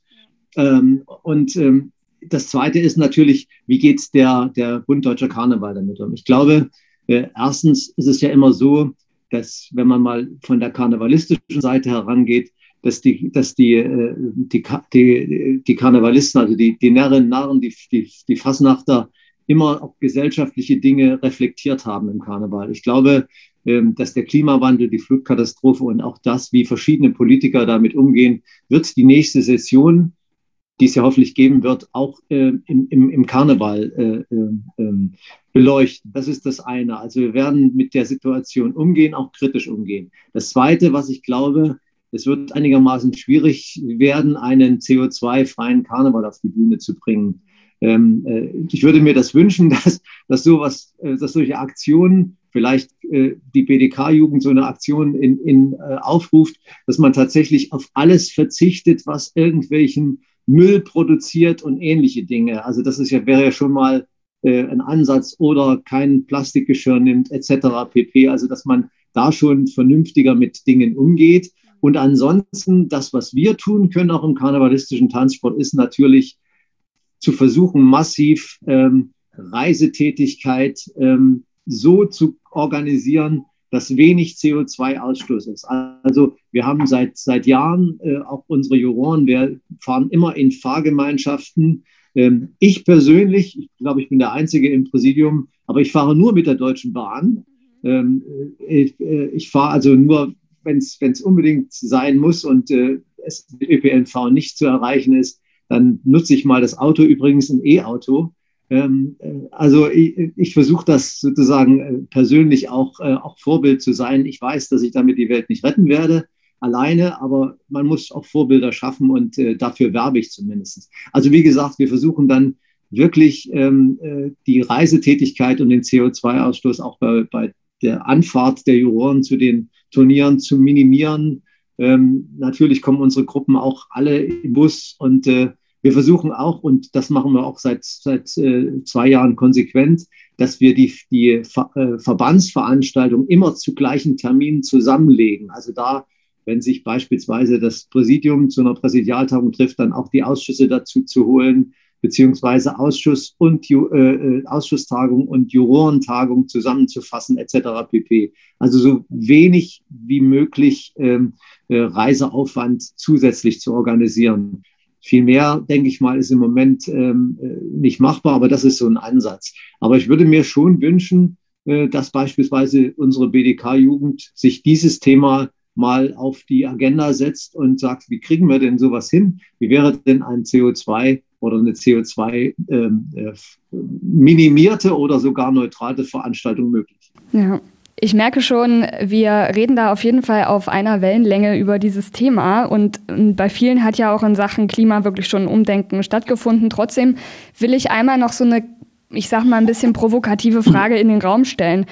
Ähm, und ähm, das Zweite ist natürlich, wie geht der, der Bund Deutscher Karneval damit um? Ich glaube, äh, erstens ist es ja immer so, dass wenn man mal von der karnevalistischen Seite herangeht, dass die, dass die, äh, die, die, die Karnevalisten, also die, die Närrinnen, Narren, die, die, die Fassnachter, immer auch gesellschaftliche Dinge reflektiert haben im Karneval. Ich glaube, ähm, dass der Klimawandel, die Flutkatastrophe und auch das, wie verschiedene Politiker damit umgehen, wird die nächste Session die es ja hoffentlich geben wird, auch äh, im, im, im Karneval äh, äh, ähm, beleuchten. Das ist das eine. Also wir werden mit der Situation umgehen, auch kritisch umgehen. Das zweite, was ich glaube, es wird einigermaßen schwierig werden, einen CO2-freien Karneval auf die Bühne zu bringen. Ähm, äh, ich würde mir das wünschen, dass, dass sowas, äh, dass solche Aktionen vielleicht äh, die BDK-Jugend so eine Aktion in, in, äh, aufruft, dass man tatsächlich auf alles verzichtet, was irgendwelchen Müll produziert und ähnliche Dinge. Also das ist ja, wäre ja schon mal äh, ein Ansatz oder kein Plastikgeschirr nimmt etc. pp. Also dass man da schon vernünftiger mit Dingen umgeht. Und ansonsten, das, was wir tun können, auch im karnevalistischen Tanzsport, ist natürlich zu versuchen, massiv ähm, Reisetätigkeit ähm, so zu organisieren, dass wenig CO2-Ausstoß ist. Also wir haben seit, seit Jahren äh, auch unsere Juroren, wir fahren immer in Fahrgemeinschaften. Ähm, ich persönlich, ich glaube, ich bin der Einzige im Präsidium, aber ich fahre nur mit der Deutschen Bahn. Ähm, ich, äh, ich fahre also nur, wenn es unbedingt sein muss und äh, es mit ÖPNV nicht zu erreichen ist, dann nutze ich mal das Auto, übrigens ein E-Auto. Ähm, äh, also ich, ich versuche das sozusagen äh, persönlich auch, äh, auch Vorbild zu sein. Ich weiß, dass ich damit die Welt nicht retten werde alleine, aber man muss auch Vorbilder schaffen und dafür werbe ich zumindest. Also wie gesagt, wir versuchen dann wirklich ähm, äh, die Reisetätigkeit und den CO2-Ausstoß auch bei, bei der Anfahrt der Juroren zu den Turnieren zu minimieren. Ähm, natürlich kommen unsere Gruppen auch alle im Bus und wir versuchen auch, und das machen wir auch seit, seit äh, zwei Jahren konsequent, dass wir die, die Ver, äh, Verbandsveranstaltungen immer zu gleichen Terminen zusammenlegen. Also da, wenn sich beispielsweise das Präsidium zu einer Präsidialtagung trifft, dann auch die Ausschüsse dazu zu holen, beziehungsweise Ausschuss und äh, äh, Ausschusstagung und Jurorentagung zusammenzufassen, etc. pp. Also so wenig wie möglich ähm, äh, Reiseaufwand zusätzlich zu organisieren. Viel mehr, denke ich mal, ist im Moment ähm, äh, nicht machbar, aber das ist so ein Ansatz. Aber ich würde mir schon wünschen, äh, dass beispielsweise unsere BDK-Jugend sich dieses Thema mal auf die Agenda setzt und sagt, wie kriegen wir denn sowas hin? Wie wäre denn ein CO2 oder eine CO2 ähm, äh, minimierte oder sogar neutrale Veranstaltung möglich? Ja. Ich merke schon, wir reden da auf jeden Fall auf einer Wellenlänge über dieses Thema und bei vielen hat ja auch in Sachen Klima wirklich schon ein Umdenken stattgefunden. Trotzdem will ich einmal noch so eine, ich sag mal ein bisschen provokative Frage in den Raum stellen.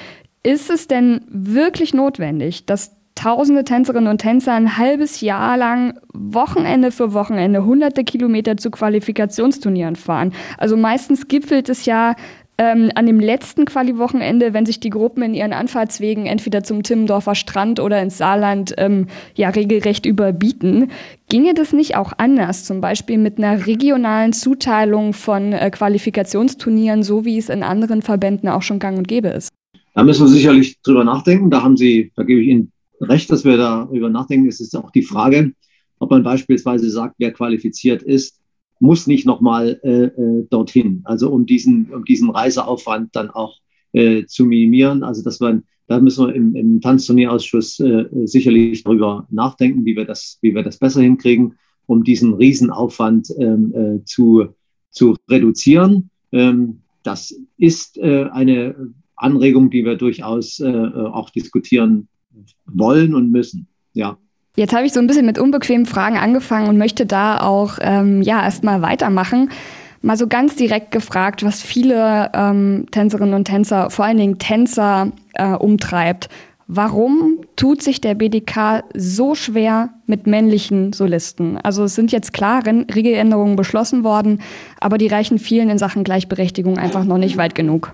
Ist es denn wirklich notwendig, dass tausende Tänzerinnen und Tänzer ein halbes Jahr lang Wochenende für Wochenende hunderte Kilometer zu Qualifikationsturnieren fahren? Also meistens gipfelt es ja ähm, an dem letzten Quali-Wochenende, wenn sich die Gruppen in ihren Anfahrtswegen entweder zum Timmendorfer Strand oder ins Saarland ähm, ja regelrecht überbieten, ginge das nicht auch anders, zum Beispiel mit einer regionalen Zuteilung von äh, Qualifikationsturnieren, so wie es in anderen Verbänden auch schon gang und gäbe ist? Da müssen wir sicherlich drüber nachdenken. Da haben Sie, da gebe ich Ihnen recht, dass wir darüber nachdenken. Es ist auch die Frage, ob man beispielsweise sagt, wer qualifiziert ist, muss nicht nochmal äh, äh, dorthin. Also um diesen, um diesen Reiseaufwand dann auch äh, zu minimieren. Also dass man, da müssen wir im, im Tanzturnierausschuss äh, sicherlich darüber nachdenken, wie wir das, wie wir das besser hinkriegen, um diesen Riesenaufwand ähm, äh, zu, zu reduzieren. Ähm, das ist äh, eine Anregung, die wir durchaus äh, auch diskutieren wollen und müssen. Ja. Jetzt habe ich so ein bisschen mit unbequemen Fragen angefangen und möchte da auch ähm, ja erstmal weitermachen. Mal so ganz direkt gefragt, was viele ähm, Tänzerinnen und Tänzer, vor allen Dingen Tänzer, äh, umtreibt. Warum tut sich der BDK so schwer mit männlichen Solisten? Also es sind jetzt klar Regeländerungen beschlossen worden, aber die reichen vielen in Sachen Gleichberechtigung einfach noch nicht weit genug.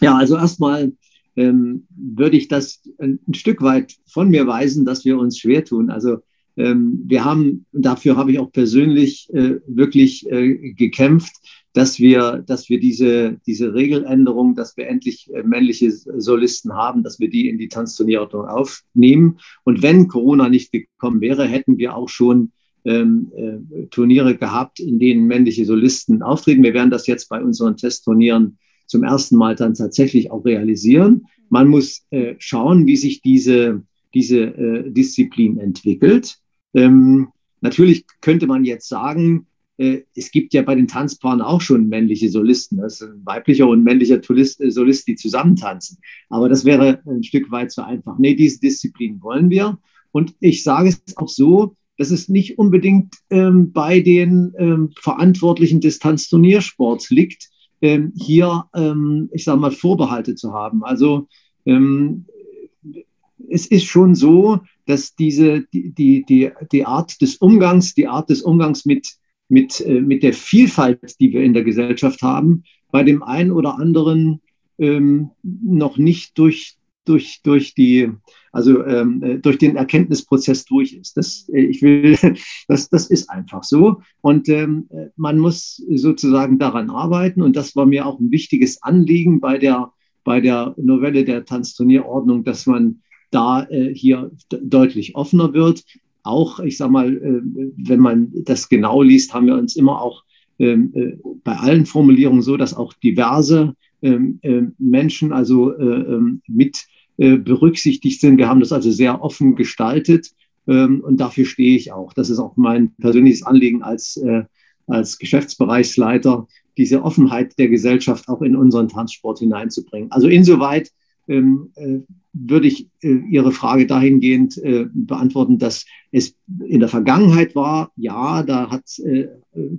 Ja, also erstmal ähm, würde ich das ein, ein, Stück weit von mir weisen, dass wir uns schwer tun. Also ähm, wir haben, dafür habe ich auch persönlich äh, wirklich äh, gekämpft, dass wir, dass wir diese, diese Regeländerung, dass wir endlich äh, männliche Solisten haben, dass wir die in die Tanzturnierordnung aufnehmen. Und wenn Corona nicht gekommen wäre, hätten wir auch schon ähm, äh, Turniere gehabt, in denen männliche Solisten auftreten. Wir werden das jetzt bei unseren Testturnieren zum ersten Mal dann tatsächlich auch realisieren. Man muss äh, schauen, wie sich diese, diese äh, Disziplin entwickelt. Ähm, natürlich könnte man jetzt sagen, äh, es gibt ja bei den Tanzpaaren auch schon männliche Solisten. Das ist ein weiblicher und männlicher Solist, äh, Solist, die zusammentanzen. Aber das wäre ein Stück weit zu einfach. Nee, diese Disziplin wollen wir. Und ich sage es auch so, dass es nicht unbedingt ähm, bei den ähm, Verantwortlichen des Tanzturniersports liegt, ähm, hier, ähm, ich sage mal, Vorbehalte zu haben. Also ähm, es ist schon so, dass diese, die, die, die, Art des Umgangs, die Art des Umgangs mit, mit, äh, mit der Vielfalt, die wir in der Gesellschaft haben, bei dem einen oder anderen ähm, noch nicht durch, durch, durch die, also ähm, äh, durch den Erkenntnisprozess durch ist. Das, äh, ich will, das, das ist einfach so. Und ähm, man muss sozusagen daran arbeiten. Und das war mir auch ein wichtiges Anliegen bei der, bei der Novelle der Tanzturnierordnung, dass man da äh, hier deutlich offener wird. Auch, ich sage mal, äh, wenn man das genau liest, haben wir uns immer auch ähm, äh, bei allen Formulierungen so, dass auch diverse ähm, äh, Menschen also äh, ähm, mit äh, berücksichtigt sind. Wir haben das also sehr offen gestaltet ähm, und dafür stehe ich auch. Das ist auch mein persönliches Anliegen als, als Geschäftsbereichsleiter, diese Offenheit der Gesellschaft auch in unseren Tanzsport hineinzubringen. Also insoweit ähm, äh, würde ich äh, Ihre Frage dahingehend äh, beantworten, dass es in der Vergangenheit war, ja, da äh,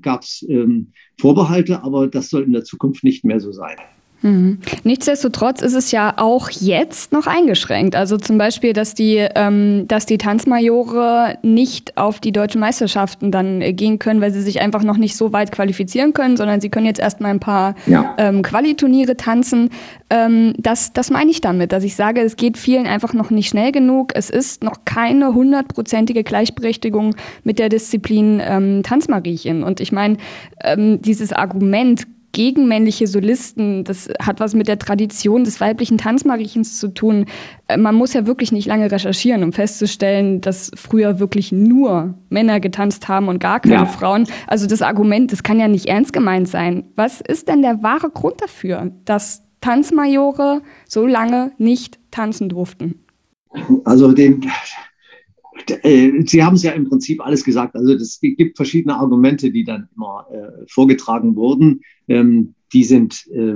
gab es ähm, Vorbehalte, aber das soll in der Zukunft nicht mehr so sein. Mhm. Nichtsdestotrotz ist es ja auch jetzt noch eingeschränkt. Also zum Beispiel, dass die, ähm, dass die Tanzmajore nicht auf die deutschen Meisterschaften dann äh, gehen können, weil sie sich einfach noch nicht so weit qualifizieren können, sondern sie können jetzt erstmal ein paar ja. ähm, Qualiturniere tanzen. Ähm, das, das meine ich damit, dass ich sage, es geht vielen einfach noch nicht schnell genug. Es ist noch keine hundertprozentige Gleichberechtigung mit der Disziplin ähm, Tanzmariechen. Und ich meine, ähm, dieses Argument, gegen männliche Solisten. Das hat was mit der Tradition des weiblichen Tanzmariechens zu tun. Äh, man muss ja wirklich nicht lange recherchieren, um festzustellen, dass früher wirklich nur Männer getanzt haben und gar keine ja. Frauen. Also das Argument, das kann ja nicht ernst gemeint sein. Was ist denn der wahre Grund dafür, dass Tanzmajore so lange nicht tanzen durften? Also den, Sie haben es ja im Prinzip alles gesagt. Also es gibt verschiedene Argumente, die dann immer äh, vorgetragen wurden. Ähm, die sind, äh,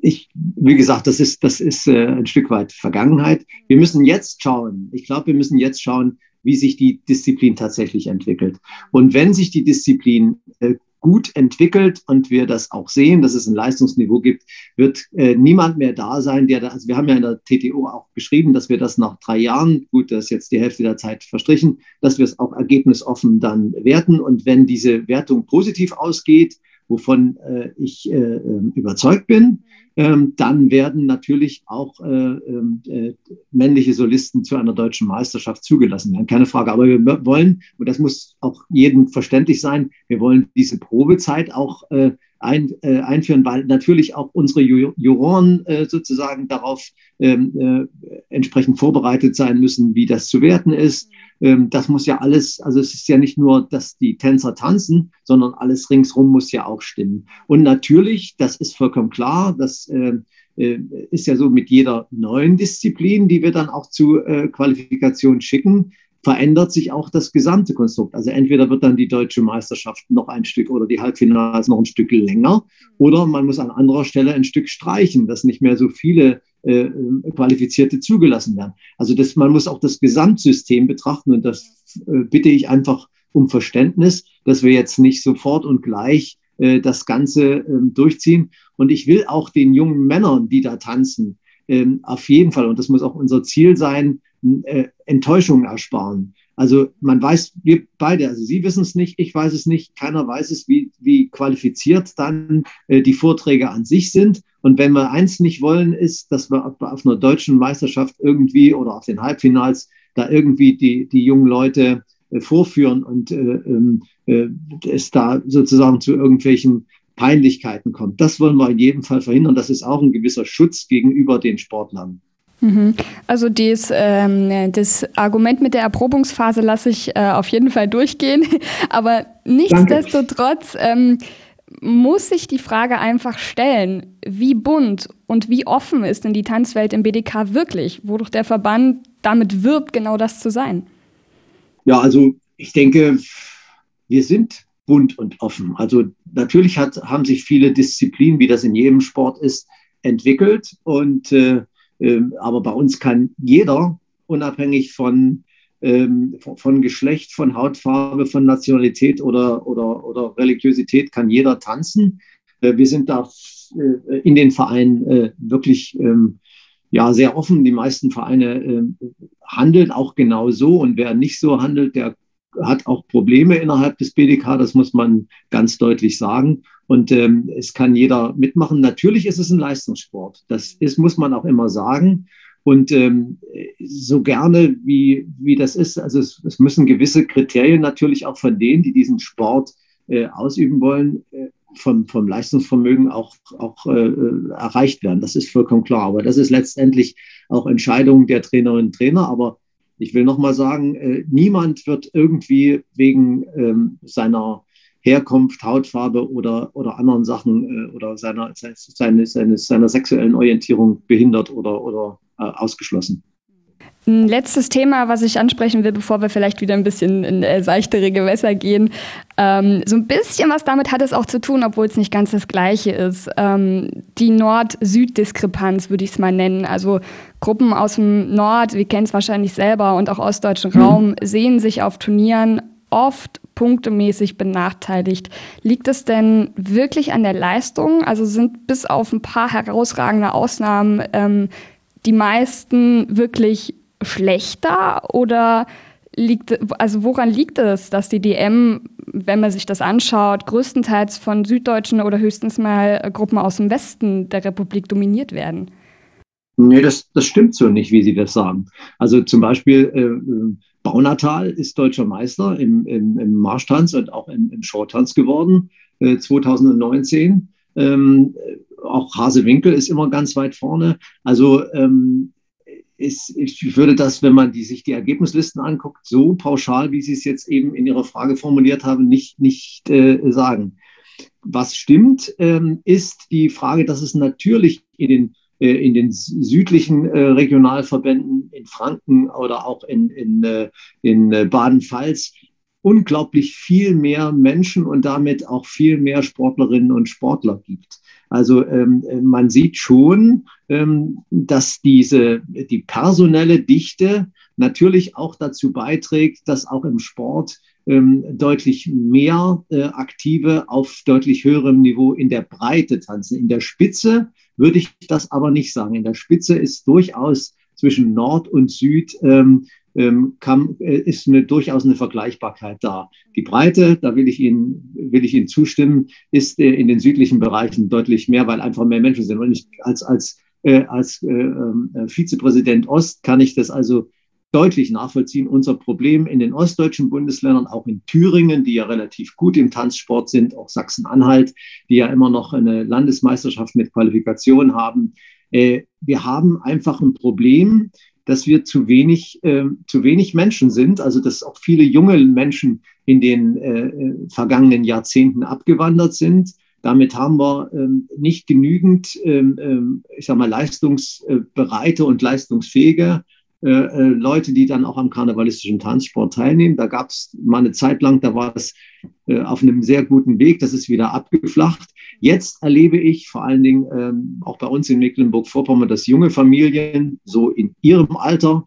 ich, wie gesagt, das ist, das ist äh, ein Stück weit Vergangenheit. Wir müssen jetzt schauen. Ich glaube, wir müssen jetzt schauen, wie sich die Disziplin tatsächlich entwickelt. Und wenn sich die Disziplin äh, gut entwickelt und wir das auch sehen, dass es ein Leistungsniveau gibt, wird äh, niemand mehr da sein, der da, also wir haben ja in der TTO auch beschrieben, dass wir das nach drei Jahren, gut, das ist jetzt die Hälfte der Zeit verstrichen, dass wir es auch ergebnisoffen dann werten. Und wenn diese Wertung positiv ausgeht, wovon äh, ich äh, ähm, überzeugt bin, ähm, dann werden natürlich auch äh, ähm, äh, männliche Solisten zu einer deutschen Meisterschaft zugelassen werden. Keine Frage. Aber wir wollen, und das muss auch jedem verständlich sein, wir wollen diese Probezeit auch äh, ein, äh, einführen, weil natürlich auch unsere Juroren äh, sozusagen darauf ähm, äh, entsprechend vorbereitet sein müssen, wie das zu werten ist. Ähm, das muss ja alles, also es ist ja nicht nur, dass die Tänzer tanzen, sondern alles ringsrum muss ja auch stimmen. Und natürlich, das ist vollkommen klar, das äh, äh, ist ja so mit jeder neuen Disziplin, die wir dann auch zu äh, Qualifikation schicken, verändert sich auch das gesamte Konstrukt. Also entweder wird dann die deutsche Meisterschaft noch ein Stück oder die Halbfinals noch ein Stück länger oder man muss an anderer Stelle ein Stück streichen, dass nicht mehr so viele äh, Qualifizierte zugelassen werden. Also das, man muss auch das Gesamtsystem betrachten und das äh, bitte ich einfach um Verständnis, dass wir jetzt nicht sofort und gleich äh, das Ganze ähm, durchziehen. Und ich will auch den jungen Männern, die da tanzen, ähm, auf jeden Fall, und das muss auch unser Ziel sein, äh, Enttäuschungen ersparen. Also man weiß, wir beide, also Sie wissen es nicht, ich weiß es nicht, keiner weiß es, wie, wie qualifiziert dann äh, die Vorträge an sich sind. Und wenn wir eins nicht wollen, ist, dass wir auf, einer deutschen Meisterschaft irgendwie oder auf den Halbfinals da irgendwie die, die jungen Leute äh, vorführen und äh, ähm, äh, es da sozusagen zu irgendwelchen Peinlichkeiten kommt. Das wollen wir in jedem Fall verhindern. Das ist auch ein gewisser Schutz gegenüber den Sportlern. Mhm. Also dies, ähm, das Argument mit der Erprobungsphase lasse ich äh, auf jeden Fall durchgehen. Aber nichtsdestotrotz ähm, muss sich die Frage einfach stellen, wie bunt und wie offen ist denn die Tanzwelt im BDK wirklich, wodurch der Verband damit wirbt, genau das zu sein? Ja, also ich denke, wir sind bunt und offen. Also natürlich hat, haben sich viele Disziplinen, wie das in jedem Sport ist, entwickelt und äh, aber bei uns kann jeder, unabhängig von, ähm, von Geschlecht, von Hautfarbe, von Nationalität oder, oder, oder Religiosität, kann jeder tanzen. Äh, wir sind da äh, in den Vereinen wirklich ähm, ja sehr offen. Die meisten Vereine äh, handeln auch genau so und wer nicht so handelt, der hat auch Probleme innerhalb des BDK, das muss man ganz deutlich sagen. Und ähm, es kann jeder mitmachen. Natürlich ist es ein Leistungssport. Das ist, muss man auch immer sagen. Und ähm, so gerne wie, wie das ist, also es, es müssen gewisse Kriterien natürlich auch von denen, die diesen Sport äh, ausüben wollen, äh, vom, vom Leistungsvermögen auch, auch äh, erreicht werden. Das ist vollkommen klar. Aber das ist letztendlich auch Entscheidung der Trainerinnen und Trainer. Aber ich will nochmal sagen, äh, niemand wird irgendwie wegen ähm, seiner Herkunft, Hautfarbe oder, oder anderen Sachen äh, oder seiner, seine, seine, seiner sexuellen Orientierung behindert oder, oder äh, ausgeschlossen. Ein letztes Thema, was ich ansprechen will, bevor wir vielleicht wieder ein bisschen in äh, seichtere Gewässer gehen. Ähm, so ein bisschen was damit hat es auch zu tun, obwohl es nicht ganz das Gleiche ist. Ähm, die Nord-Süd-Diskrepanz würde ich es mal nennen. Also Gruppen aus dem Nord, wir kennen es wahrscheinlich selber, und auch ostdeutschen mhm. Raum sehen sich auf Turnieren oft punktemäßig benachteiligt. Liegt es denn wirklich an der Leistung? Also sind bis auf ein paar herausragende Ausnahmen ähm, die meisten wirklich schlechter oder liegt, also woran liegt es, dass die DM, wenn man sich das anschaut, größtenteils von süddeutschen oder höchstens mal Gruppen aus dem Westen der Republik dominiert werden? Nee, das, das stimmt so nicht, wie Sie das sagen. Also zum Beispiel äh, Baunatal ist deutscher Meister im, im, im Marschtanz und auch im, im Shorttanz geworden, äh, 2019. Ähm, auch Hasewinkel ist immer ganz weit vorne. Also ähm, ist, ich würde das, wenn man die, sich die Ergebnislisten anguckt, so pauschal, wie Sie es jetzt eben in Ihrer Frage formuliert haben, nicht, nicht äh, sagen. Was stimmt, ähm, ist die Frage, dass es natürlich in den, in den südlichen äh, Regionalverbänden, in Franken oder auch in, in, äh, in äh, Baden-Pfalz, unglaublich viel mehr Menschen und damit auch viel mehr Sportlerinnen und Sportler gibt. Also ähm, man sieht schon, ähm, dass diese, die personelle Dichte natürlich auch dazu beiträgt, dass auch im Sport ähm, deutlich mehr äh, Aktive auf deutlich höherem Niveau in der Breite tanzen. In der Spitze würde ich das aber nicht sagen. In der Spitze ist durchaus zwischen Nord und Süd ähm, ähm, kann, äh, ist eine, durchaus eine Vergleichbarkeit da. Die Breite, da will ich Ihnen, will ich Ihnen zustimmen, ist in den südlichen Bereichen deutlich mehr, weil einfach mehr Menschen sind. Und ich, als, als, äh, als äh, äh, Vizepräsident Ost kann ich das also deutlich nachvollziehen. Unser Problem in den ostdeutschen Bundesländern, auch in Thüringen, die ja relativ gut im Tanzsport sind, auch Sachsen-Anhalt, die ja immer noch eine Landesmeisterschaft mit Qualifikation haben. Äh, wir haben einfach ein Problem, dass wir zu wenig, äh, zu wenig Menschen sind, also dass auch viele junge Menschen in den äh, äh, vergangenen Jahrzehnten abgewandert sind. Damit haben wir ähm, nicht genügend, ähm, ähm ich sag mal, leistungsbereite und leistungsfähige äh, äh, Leute, die dann auch am karnevalistischen Tanzsport teilnehmen. Da gab es mal eine Zeit lang, da war es äh, auf einem sehr guten Weg, das ist wieder abgeflacht. Jetzt erlebe ich vor allen Dingen ähm, auch bei uns in Mecklenburg-Vorpommern, dass junge Familien so in ihrem Alter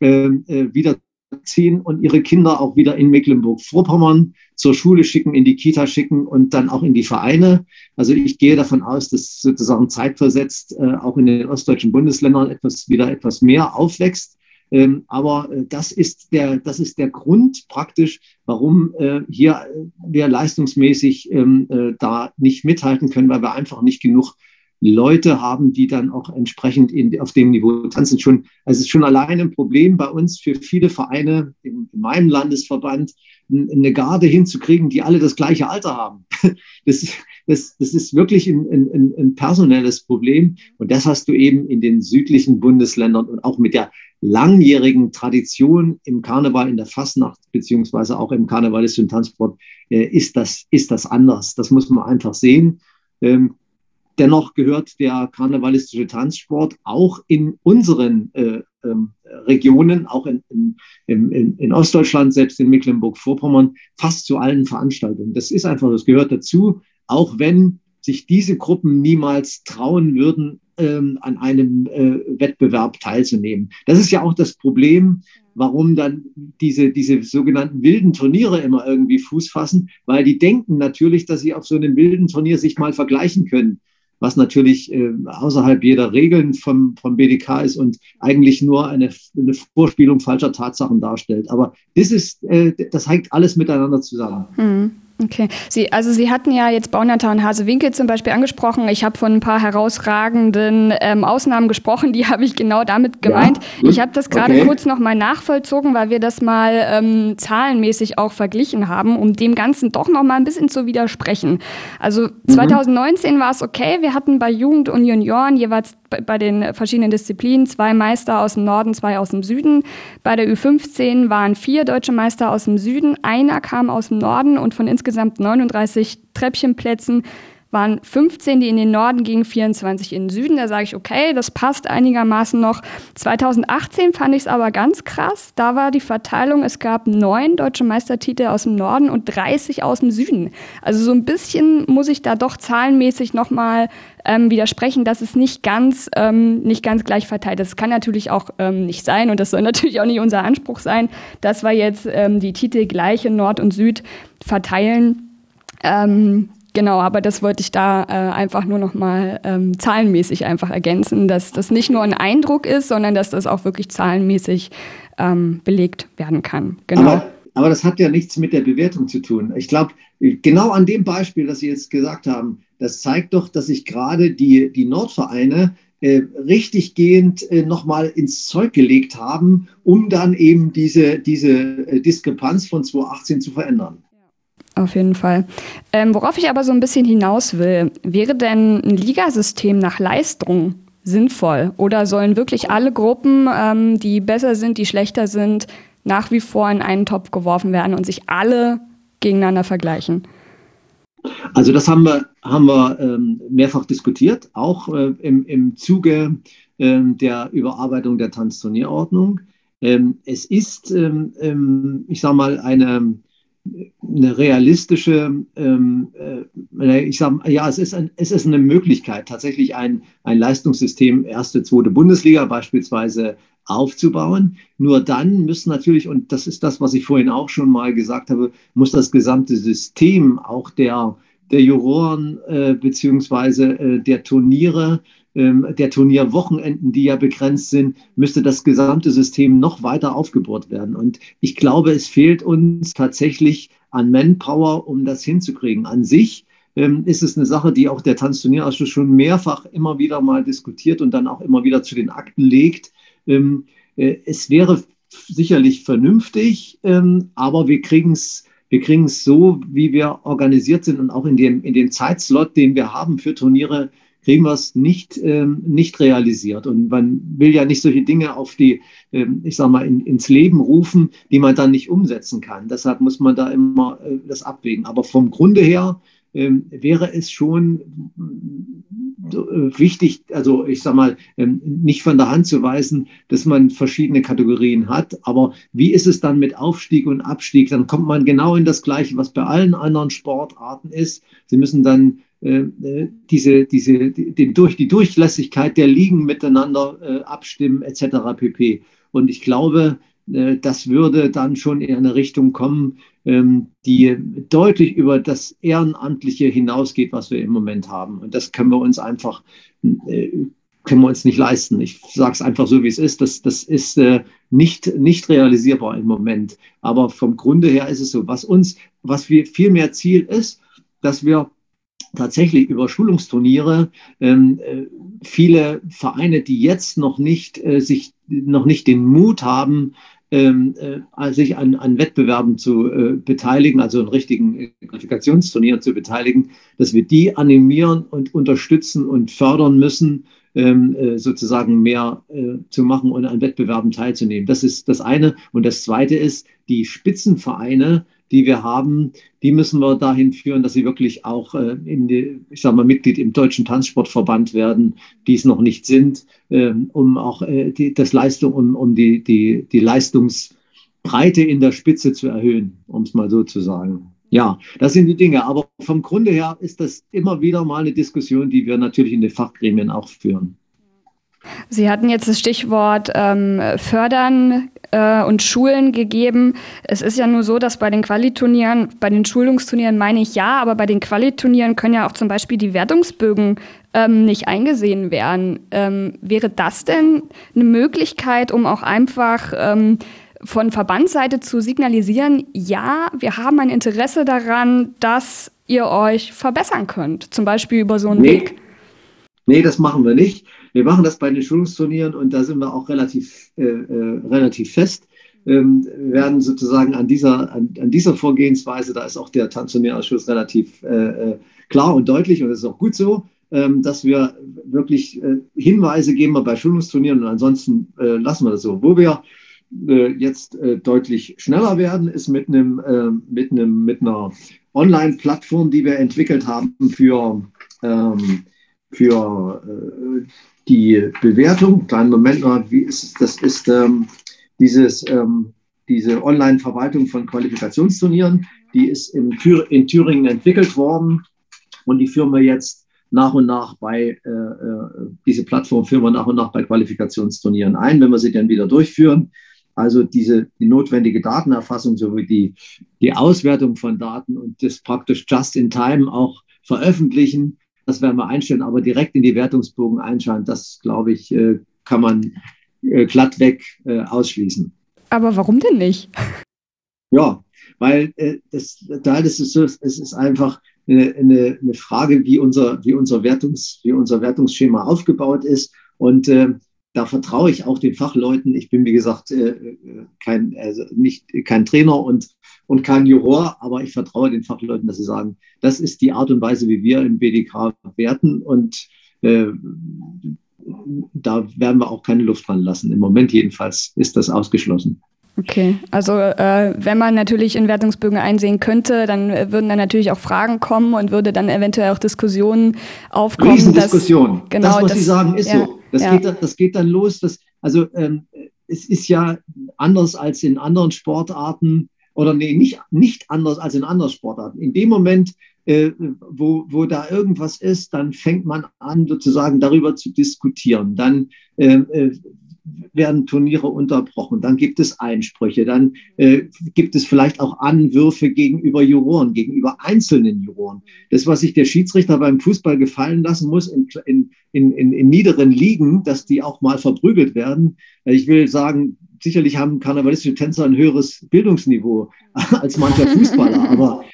ähm, äh, wieder ziehen und ihre Kinder auch wieder in Mecklenburg-Vorpommern zur Schule schicken, in die Kita schicken und dann auch in die Vereine. Also ich gehe davon aus, dass sozusagen zeitversetzt äh, auch in den ostdeutschen Bundesländern etwas wieder etwas mehr aufwächst. Ähm, aber äh, das, ist der, das ist der Grund praktisch, warum äh, hier wir leistungsmäßig ähm, äh, da nicht mithalten können, weil wir einfach nicht genug Leute haben, die dann auch entsprechend in, auf dem Niveau tanzen. Schon, also es ist schon allein ein Problem bei uns für viele Vereine in, in meinem Landesverband, eine Garde hinzukriegen, die alle das gleiche Alter haben. Das, das, das ist wirklich ein, ein, ein personelles Problem. Und das hast du eben in den südlichen Bundesländern und auch mit der langjährigen Tradition im Karneval, in der Fastnacht, beziehungsweise auch im karnevalistischen Tanzsport, äh, ist, das, ist das anders. Das muss man einfach sehen. Ähm, dennoch gehört der karnevalistische Tanzsport auch in unseren äh, ähm, Regionen, auch in, in, in, in Ostdeutschland, selbst in Mecklenburg-Vorpommern, fast zu allen Veranstaltungen. Das ist einfach, das gehört dazu, auch wenn sich diese Gruppen niemals trauen würden, ähm, an einem äh, Wettbewerb teilzunehmen. Das ist ja auch das Problem, warum dann diese, diese sogenannten wilden Turniere immer irgendwie Fuß fassen, weil die denken natürlich, dass sie auf so einem wilden Turnier sich mal vergleichen können. Was natürlich äh, außerhalb jeder Regeln vom, vom BDK ist und eigentlich nur eine, eine Vorspielung falscher Tatsachen darstellt. Aber das ist, äh, das hängt alles miteinander zusammen. Mhm. Okay. Sie, also Sie hatten ja jetzt Baunata und Hasewinkel zum Beispiel angesprochen. Ich habe von ein paar herausragenden ähm, Ausnahmen gesprochen, die habe ich genau damit gemeint. Ja, ich habe das gerade okay. kurz nochmal nachvollzogen, weil wir das mal ähm, zahlenmäßig auch verglichen haben, um dem Ganzen doch nochmal ein bisschen zu widersprechen. Also 2019 mhm. war es okay. Wir hatten bei Jugend und Junioren jeweils bei den verschiedenen Disziplinen zwei Meister aus dem Norden, zwei aus dem Süden. Bei der Ü15 waren vier deutsche Meister aus dem Süden, einer kam aus dem Norden und von insgesamt 39 Treppchenplätzen waren 15, die in den Norden gingen, 24 in den Süden. Da sage ich, okay, das passt einigermaßen noch. 2018 fand ich es aber ganz krass. Da war die Verteilung, es gab neun deutsche Meistertitel aus dem Norden und 30 aus dem Süden. Also so ein bisschen muss ich da doch zahlenmäßig nochmal ähm, widersprechen, dass es nicht ganz, ähm, nicht ganz gleich verteilt ist. Das kann natürlich auch ähm, nicht sein und das soll natürlich auch nicht unser Anspruch sein, dass wir jetzt ähm, die Titel gleich in Nord und Süd verteilen. Ähm, Genau, aber das wollte ich da äh, einfach nur noch mal ähm, zahlenmäßig einfach ergänzen, dass das nicht nur ein Eindruck ist, sondern dass das auch wirklich zahlenmäßig ähm, belegt werden kann. Genau. Aber, aber das hat ja nichts mit der Bewertung zu tun. Ich glaube, genau an dem Beispiel, das Sie jetzt gesagt haben, das zeigt doch, dass sich gerade die, die Nordvereine äh, richtiggehend äh, nochmal ins Zeug gelegt haben, um dann eben diese, diese äh, Diskrepanz von 2018 zu verändern. Auf jeden Fall. Ähm, worauf ich aber so ein bisschen hinaus will, wäre denn ein Ligasystem nach Leistung sinnvoll? Oder sollen wirklich alle Gruppen, ähm, die besser sind, die schlechter sind, nach wie vor in einen Topf geworfen werden und sich alle gegeneinander vergleichen? Also das haben wir, haben wir ähm, mehrfach diskutiert, auch äh, im, im Zuge äh, der Überarbeitung der Tanzturnierordnung. Ähm, es ist, ähm, ähm, ich sage mal, eine eine realistische, ähm, äh, ich sage, ja, es ist, ein, es ist eine Möglichkeit, tatsächlich ein, ein Leistungssystem erste, zweite Bundesliga beispielsweise aufzubauen. Nur dann müssen natürlich, und das ist das, was ich vorhin auch schon mal gesagt habe, muss das gesamte System auch der, der Juroren äh, beziehungsweise äh, der Turniere der Turnierwochenenden, die ja begrenzt sind, müsste das gesamte System noch weiter aufgebohrt werden. Und ich glaube, es fehlt uns tatsächlich an Manpower, um das hinzukriegen. An sich ähm, ist es eine Sache, die auch der Tanzturnierausschuss schon mehrfach immer wieder mal diskutiert und dann auch immer wieder zu den Akten legt. Ähm, äh, es wäre sicherlich vernünftig, ähm, aber wir kriegen es wir kriegen so, wie wir organisiert sind und auch in dem, in dem Zeitslot, den wir haben für Turniere, kriegen wir es nicht, ähm, nicht realisiert. Und man will ja nicht solche Dinge auf die, ähm, ich sag mal, in, ins Leben rufen, die man dann nicht umsetzen kann. Deshalb muss man da immer äh, das abwägen. Aber vom Grunde her ähm, wäre es schon äh, wichtig, also ich sag mal, ähm, nicht von der Hand zu weisen, dass man verschiedene Kategorien hat. Aber wie ist es dann mit Aufstieg und Abstieg? Dann kommt man genau in das Gleiche, was bei allen anderen Sportarten ist. Sie müssen dann diese, diese, die, durch die Durchlässigkeit der Ligen miteinander äh, abstimmen etc. pp. Und ich glaube, äh, das würde dann schon in eine Richtung kommen, ähm, die deutlich über das Ehrenamtliche hinausgeht, was wir im Moment haben. Und das können wir uns einfach äh, können wir uns nicht leisten. Ich sage es einfach so, wie es ist. Das, das ist äh, nicht, nicht realisierbar im Moment. Aber vom Grunde her ist es so. Was uns, was wir viel mehr Ziel ist, dass wir tatsächlich über Schulungsturniere ähm, äh, viele Vereine, die jetzt noch nicht äh, sich noch nicht den Mut haben, ähm, äh, sich an, an Wettbewerben zu äh, beteiligen, also in richtigen Qualifikationsturnieren zu beteiligen, dass wir die animieren und unterstützen und fördern müssen, ähm, äh, sozusagen mehr äh, zu machen und an Wettbewerben teilzunehmen. Das ist das eine. Und das zweite ist, die Spitzenvereine die wir haben, die müssen wir dahin führen, dass sie wirklich auch äh, in die, ich sag mal, Mitglied im Deutschen Tanzsportverband werden, die es noch nicht sind, ähm, um auch äh, die, das Leistung, um, um die, die, die Leistungsbreite in der Spitze zu erhöhen, um es mal so zu sagen. Ja, das sind die Dinge. Aber vom Grunde her ist das immer wieder mal eine Diskussion, die wir natürlich in den Fachgremien auch führen. Sie hatten jetzt das Stichwort ähm, Fördern äh, und Schulen gegeben. Es ist ja nur so, dass bei den Qualiturnieren, bei den Schulungsturnieren meine ich ja, aber bei den Qualiturnieren können ja auch zum Beispiel die Wertungsbögen ähm, nicht eingesehen werden. Ähm, wäre das denn eine Möglichkeit, um auch einfach ähm, von Verbandsseite zu signalisieren, ja, wir haben ein Interesse daran, dass ihr euch verbessern könnt, zum Beispiel über so einen nee. Weg? Nee, das machen wir nicht. Wir machen das bei den Schulungsturnieren und da sind wir auch relativ, äh, äh, relativ fest. Ähm, werden sozusagen an dieser, an, an, dieser Vorgehensweise, da ist auch der Tanzturnierausschuss relativ äh, äh, klar und deutlich und das ist auch gut so, ähm, dass wir wirklich äh, Hinweise geben bei Schulungsturnieren und ansonsten äh, lassen wir das so. Wo wir äh, jetzt deutlich schneller werden, ist mit einem, mit einem, mit einer Online-Plattform, die wir entwickelt haben für, ähm, für die Bewertung. Kleinen Moment mal, wie ist es? Das ist ähm, dieses, ähm, diese Online-Verwaltung von Qualifikationsturnieren, die ist in, Thür in, Thüringen entwickelt worden und die führen wir jetzt nach und nach bei, äh, äh, diese Plattform führen wir nach und nach bei Qualifikationsturnieren ein, wenn wir sie dann wieder durchführen. Also diese, die notwendige Datenerfassung sowie die, die Auswertung von Daten und das praktisch just in time auch veröffentlichen, das werden wir einstellen, aber direkt in die Wertungsbogen einschalten, das glaube ich, äh, kann man äh, glattweg äh, ausschließen. Aber warum denn nicht? Ja, weil das, da das ist so, es ist einfach eine, eine, eine, Frage, wie unser, wie, unser Wertungs, wie unser Wertungsschema aufgebaut ist. Und äh, da vertraue ich auch den Fachleuten. Ich bin, wie gesagt, äh, kein, also nicht, kein Trainer und, und kein Juror, aber ich vertraue den Fachleuten, dass sie sagen, das ist die Art und Weise, wie wir im BDK werten. Und äh, da werden wir auch keine Luft dran lassen. Im Moment jedenfalls ist das ausgeschlossen. Okay, also äh, wenn man natürlich in Wertungsbögen einsehen könnte, dann würden dann natürlich auch Fragen kommen und würde dann eventuell auch Diskussionen aufkommen. Riesendiskussion. Dass, genau, das, was das, Sie sagen, ist ja, so. Das, ja. geht, das geht dann los. Dass, also ähm, es ist ja anders als in anderen Sportarten oder nee, nicht, nicht anders als in anderen Sportarten. In dem Moment, äh, wo, wo da irgendwas ist, dann fängt man an, sozusagen darüber zu diskutieren. Dann äh, äh, werden Turniere unterbrochen, dann gibt es Einsprüche, dann äh, gibt es vielleicht auch Anwürfe gegenüber Juroren, gegenüber einzelnen Juroren. Das, was sich der Schiedsrichter beim Fußball gefallen lassen muss in, in, in, in niederen Ligen, dass die auch mal verprügelt werden. Ich will sagen, sicherlich haben karnevalistische Tänzer ein höheres Bildungsniveau als mancher Fußballer, aber,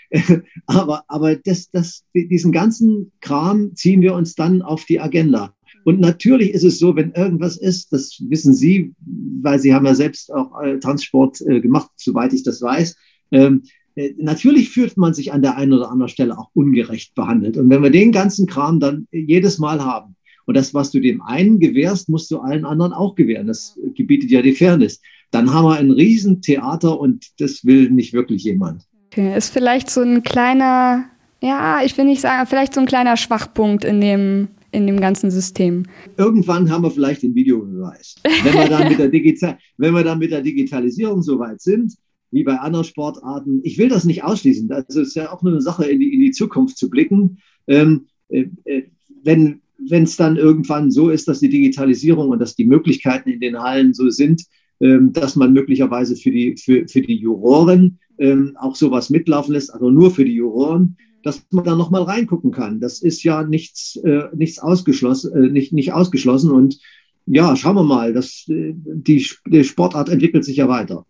aber, aber das, das, diesen ganzen Kram ziehen wir uns dann auf die Agenda. Und natürlich ist es so, wenn irgendwas ist, das wissen Sie, weil Sie haben ja selbst auch äh, Tanzsport äh, gemacht, soweit ich das weiß. Ähm, äh, natürlich fühlt man sich an der einen oder anderen Stelle auch ungerecht behandelt. Und wenn wir den ganzen Kram dann jedes Mal haben, und das, was du dem einen gewährst, musst du allen anderen auch gewähren. Das gebietet ja die Fairness. Dann haben wir ein Riesentheater und das will nicht wirklich jemand. Okay, ist vielleicht so ein kleiner, ja, ich will nicht sagen, vielleicht so ein kleiner Schwachpunkt in dem, in dem ganzen System. Irgendwann haben wir vielleicht den Videobeweis. Wenn wir dann mit der, Digital wenn wir dann mit der Digitalisierung so weit sind, wie bei anderen Sportarten, ich will das nicht ausschließen. Das ist ja auch nur eine Sache, in die, in die Zukunft zu blicken. Ähm, äh, äh wenn es dann irgendwann so ist, dass die Digitalisierung und dass die Möglichkeiten in den Hallen so sind, ähm, dass man möglicherweise für die, für, für die Juroren ähm, auch sowas mitlaufen lässt, also nur für die Juroren, dass man da nochmal reingucken kann. Das ist ja nichts, äh, nichts ausgeschlossen, äh, nicht, nicht ausgeschlossen. Und ja, schauen wir mal, das, äh, die, die Sportart entwickelt sich ja weiter.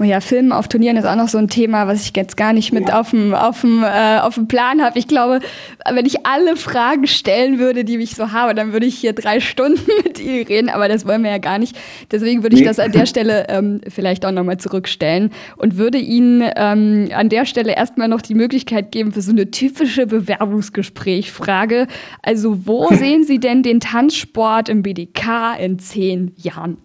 Oh ja, Filmen auf Turnieren ist auch noch so ein Thema, was ich jetzt gar nicht mit ja. auf dem auf dem äh, auf dem Plan habe. Ich glaube, wenn ich alle Fragen stellen würde, die ich so habe, dann würde ich hier drei Stunden mit ihr reden. Aber das wollen wir ja gar nicht. Deswegen würde ich nee. das an der Stelle ähm, vielleicht auch nochmal zurückstellen und würde Ihnen ähm, an der Stelle erstmal noch die Möglichkeit geben für so eine typische Bewerbungsgesprächfrage. Also wo sehen Sie denn den Tanzsport im BDK in zehn Jahren?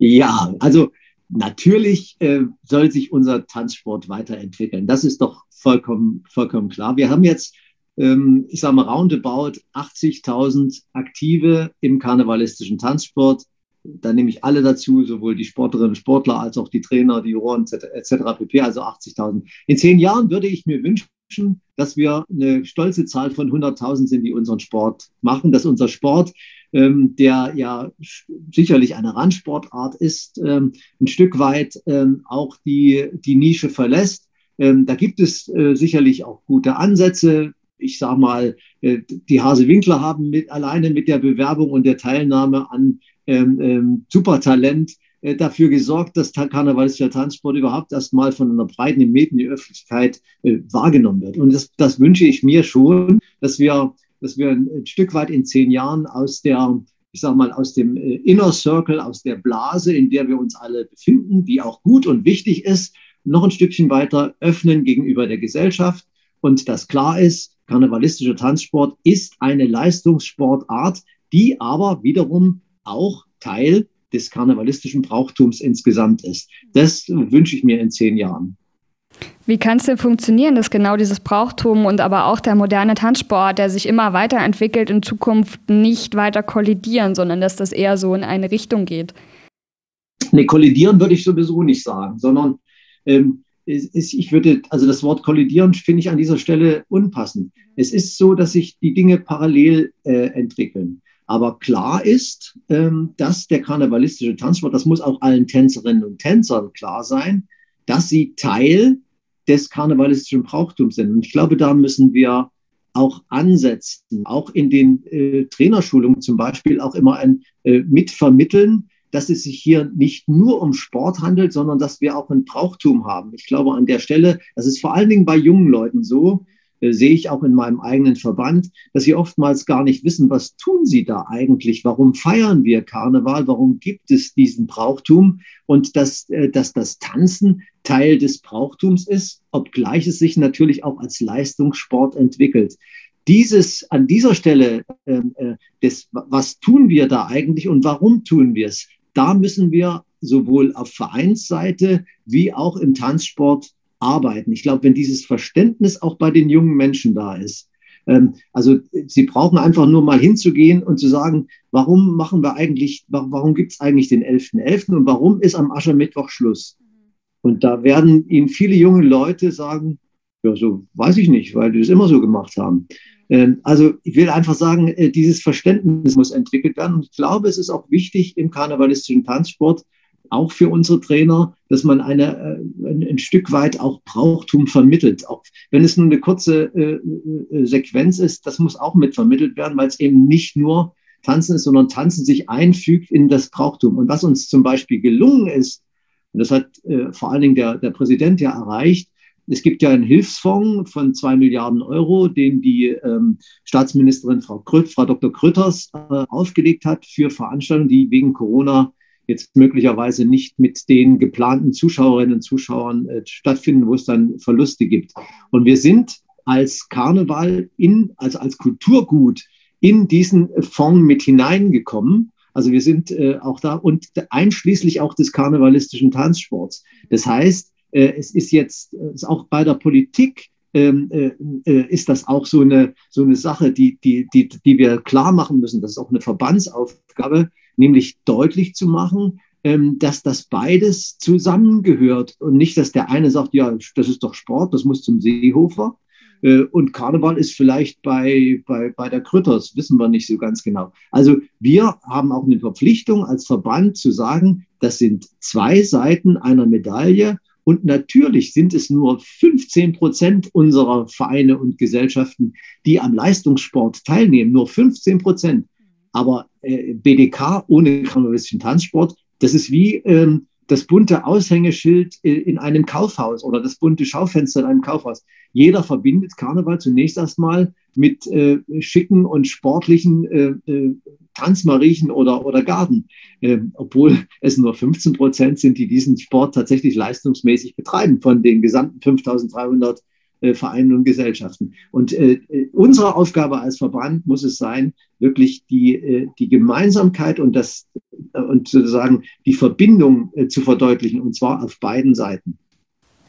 Ja, also Natürlich äh, soll sich unser Tanzsport weiterentwickeln. Das ist doch vollkommen, vollkommen klar. Wir haben jetzt, ähm, ich sage mal, roundabout 80.000 Aktive im karnevalistischen Tanzsport. Da nehme ich alle dazu, sowohl die Sportlerinnen und Sportler als auch die Trainer, die Juroren etc. pp. Also 80.000. In zehn Jahren würde ich mir wünschen, dass wir eine stolze Zahl von 100.000 sind, die unseren Sport machen, dass unser Sport ähm, der ja sicherlich eine Randsportart ist, ähm, ein Stück weit ähm, auch die, die Nische verlässt. Ähm, da gibt es äh, sicherlich auch gute Ansätze. ich sag mal, äh, die Hase-Winkler haben mit, alleine mit der Bewerbung und der Teilnahme an ähm, ähm, Supertalent äh, dafür gesorgt, dass karnevalistischer Tanzsport überhaupt erstmal von einer breiten Medienöffentlichkeit äh, wahrgenommen wird. Und das, das wünsche ich mir schon, dass wir, dass wir ein, Stück weit in zehn Jahren aus der ich sage mal, aus dem äh, Inner Circle, aus der Blase, in der wir uns alle befinden, die auch gut und wichtig ist, noch ein Stückchen weiter öffnen gegenüber der Gesellschaft und dass klar ist, karnevalistischer Tanzsport ist eine Leistungssportart, die aber wiederum auch Teil des karnevalistischen Brauchtums insgesamt ist. Das wünsche ich mir in zehn Jahren. Wie kann es denn funktionieren, dass genau dieses Brauchtum und aber auch der moderne Tanzsport, der sich immer weiterentwickelt, in Zukunft nicht weiter kollidieren, sondern dass das eher so in eine Richtung geht? Nee, kollidieren würde ich sowieso nicht sagen, sondern ähm, ist, ich würde, also das Wort kollidieren finde ich an dieser Stelle unpassend. Es ist so, dass sich die Dinge parallel äh, entwickeln. Aber klar ist, ähm, dass der karnevalistische Tanzsport, das muss auch allen Tänzerinnen und Tänzern klar sein, dass sie Teil des karnevalistischen Brauchtums sind. Und ich glaube, da müssen wir auch ansetzen, auch in den äh, Trainerschulungen zum Beispiel auch immer ein, äh, mitvermitteln, dass es sich hier nicht nur um Sport handelt, sondern dass wir auch ein Brauchtum haben. Ich glaube an der Stelle, das ist vor allen Dingen bei jungen Leuten so, sehe ich auch in meinem eigenen Verband, dass sie oftmals gar nicht wissen, was tun sie da eigentlich? Warum feiern wir Karneval? Warum gibt es diesen Brauchtum? Und dass, äh, dass das Tanzen Teil des Brauchtums ist, obgleich es sich natürlich auch als Leistungssport entwickelt. Dieses an dieser Stelle, ähm, äh, des, was tun wir da eigentlich und warum tun wir es? Da müssen wir sowohl auf Vereinsseite wie auch im Tanzsport arbeiten. Ich glaube, wenn dieses Verständnis auch bei den jungen Menschen da ist, ähm, also sie brauchen einfach nur mal hinzugehen und zu sagen, warum machen wir eigentlich, warum, gibt es eigentlich den 11.11. .11. und warum ist am Aschermittwoch Schluss? Und da werden Ihnen viele junge Leute sagen, ja, so weiß ich nicht, weil die das immer so gemacht haben. Ähm, also ich will einfach sagen, äh, dieses Verständnis muss entwickelt werden. Und ich glaube, es ist auch wichtig im karnevalistischen Tanzsport, auch für unsere Trainer, dass man eine, äh, ein, Stück weit auch Brauchtum vermittelt. Auch wenn es nur eine kurze äh, äh, Sequenz ist, das muss auch mit vermittelt werden, weil es eben nicht nur Tanzen ist, sondern Tanzen sich einfügt in das Brauchtum. Und was uns zum Beispiel gelungen ist, und das hat äh, vor allen Dingen der, der Präsident ja erreicht, es gibt ja einen Hilfsfonds von zwei Milliarden Euro, den die ähm, Staatsministerin Frau, Krütt, Frau Dr. Krütters äh, aufgelegt hat für Veranstaltungen, die wegen Corona jetzt möglicherweise nicht mit den geplanten Zuschauerinnen und Zuschauern äh, stattfinden, wo es dann Verluste gibt. Und wir sind als Karneval in, also als Kulturgut in diesen Fonds mit hineingekommen. Also wir sind äh, auch da und einschließlich auch des karnevalistischen Tanzsports. Das heißt, äh, es ist jetzt äh, ist auch bei der Politik ähm, äh, äh, ist das auch so eine, so eine Sache, die, die, die, die wir klar machen müssen. Das ist auch eine Verbandsaufgabe, nämlich deutlich zu machen, ähm, dass das beides zusammengehört und nicht, dass der eine sagt, ja, das ist doch Sport, das muss zum Seehofer. Äh, und Karneval ist vielleicht bei, bei, bei der Krütters, wissen wir nicht so ganz genau. Also wir haben auch eine Verpflichtung als Verband zu sagen, das sind zwei Seiten einer Medaille und natürlich sind es nur 15 Prozent unserer Vereine und Gesellschaften, die am Leistungssport teilnehmen. Nur 15 Prozent. Aber äh, BDK ohne karnevalistischen Tanzsport, das ist wie ähm, das bunte Aushängeschild in einem Kaufhaus oder das bunte Schaufenster in einem Kaufhaus. Jeder verbindet Karneval zunächst erstmal mit äh, schicken und sportlichen äh, äh, Tanzmariechen oder, oder Garten, äh, obwohl es nur 15 Prozent sind, die diesen Sport tatsächlich leistungsmäßig betreiben von den gesamten 5300 äh, Vereinen und Gesellschaften. Und äh, unsere Aufgabe als Verband muss es sein, wirklich die, äh, die Gemeinsamkeit und, das, äh, und sozusagen die Verbindung äh, zu verdeutlichen, und zwar auf beiden Seiten.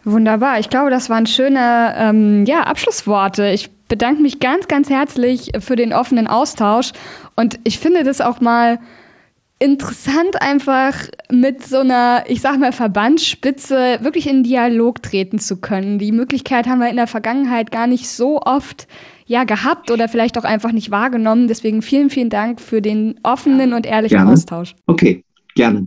Wunderbar. Ich glaube, das waren schöne ähm, ja, Abschlussworte. Ich bedanke mich ganz, ganz herzlich für den offenen Austausch. Und ich finde das auch mal interessant, einfach mit so einer, ich sag mal, Verbandsspitze wirklich in Dialog treten zu können. Die Möglichkeit haben wir in der Vergangenheit gar nicht so oft ja, gehabt oder vielleicht auch einfach nicht wahrgenommen. Deswegen vielen, vielen Dank für den offenen und ehrlichen gerne. Austausch. Okay, gerne.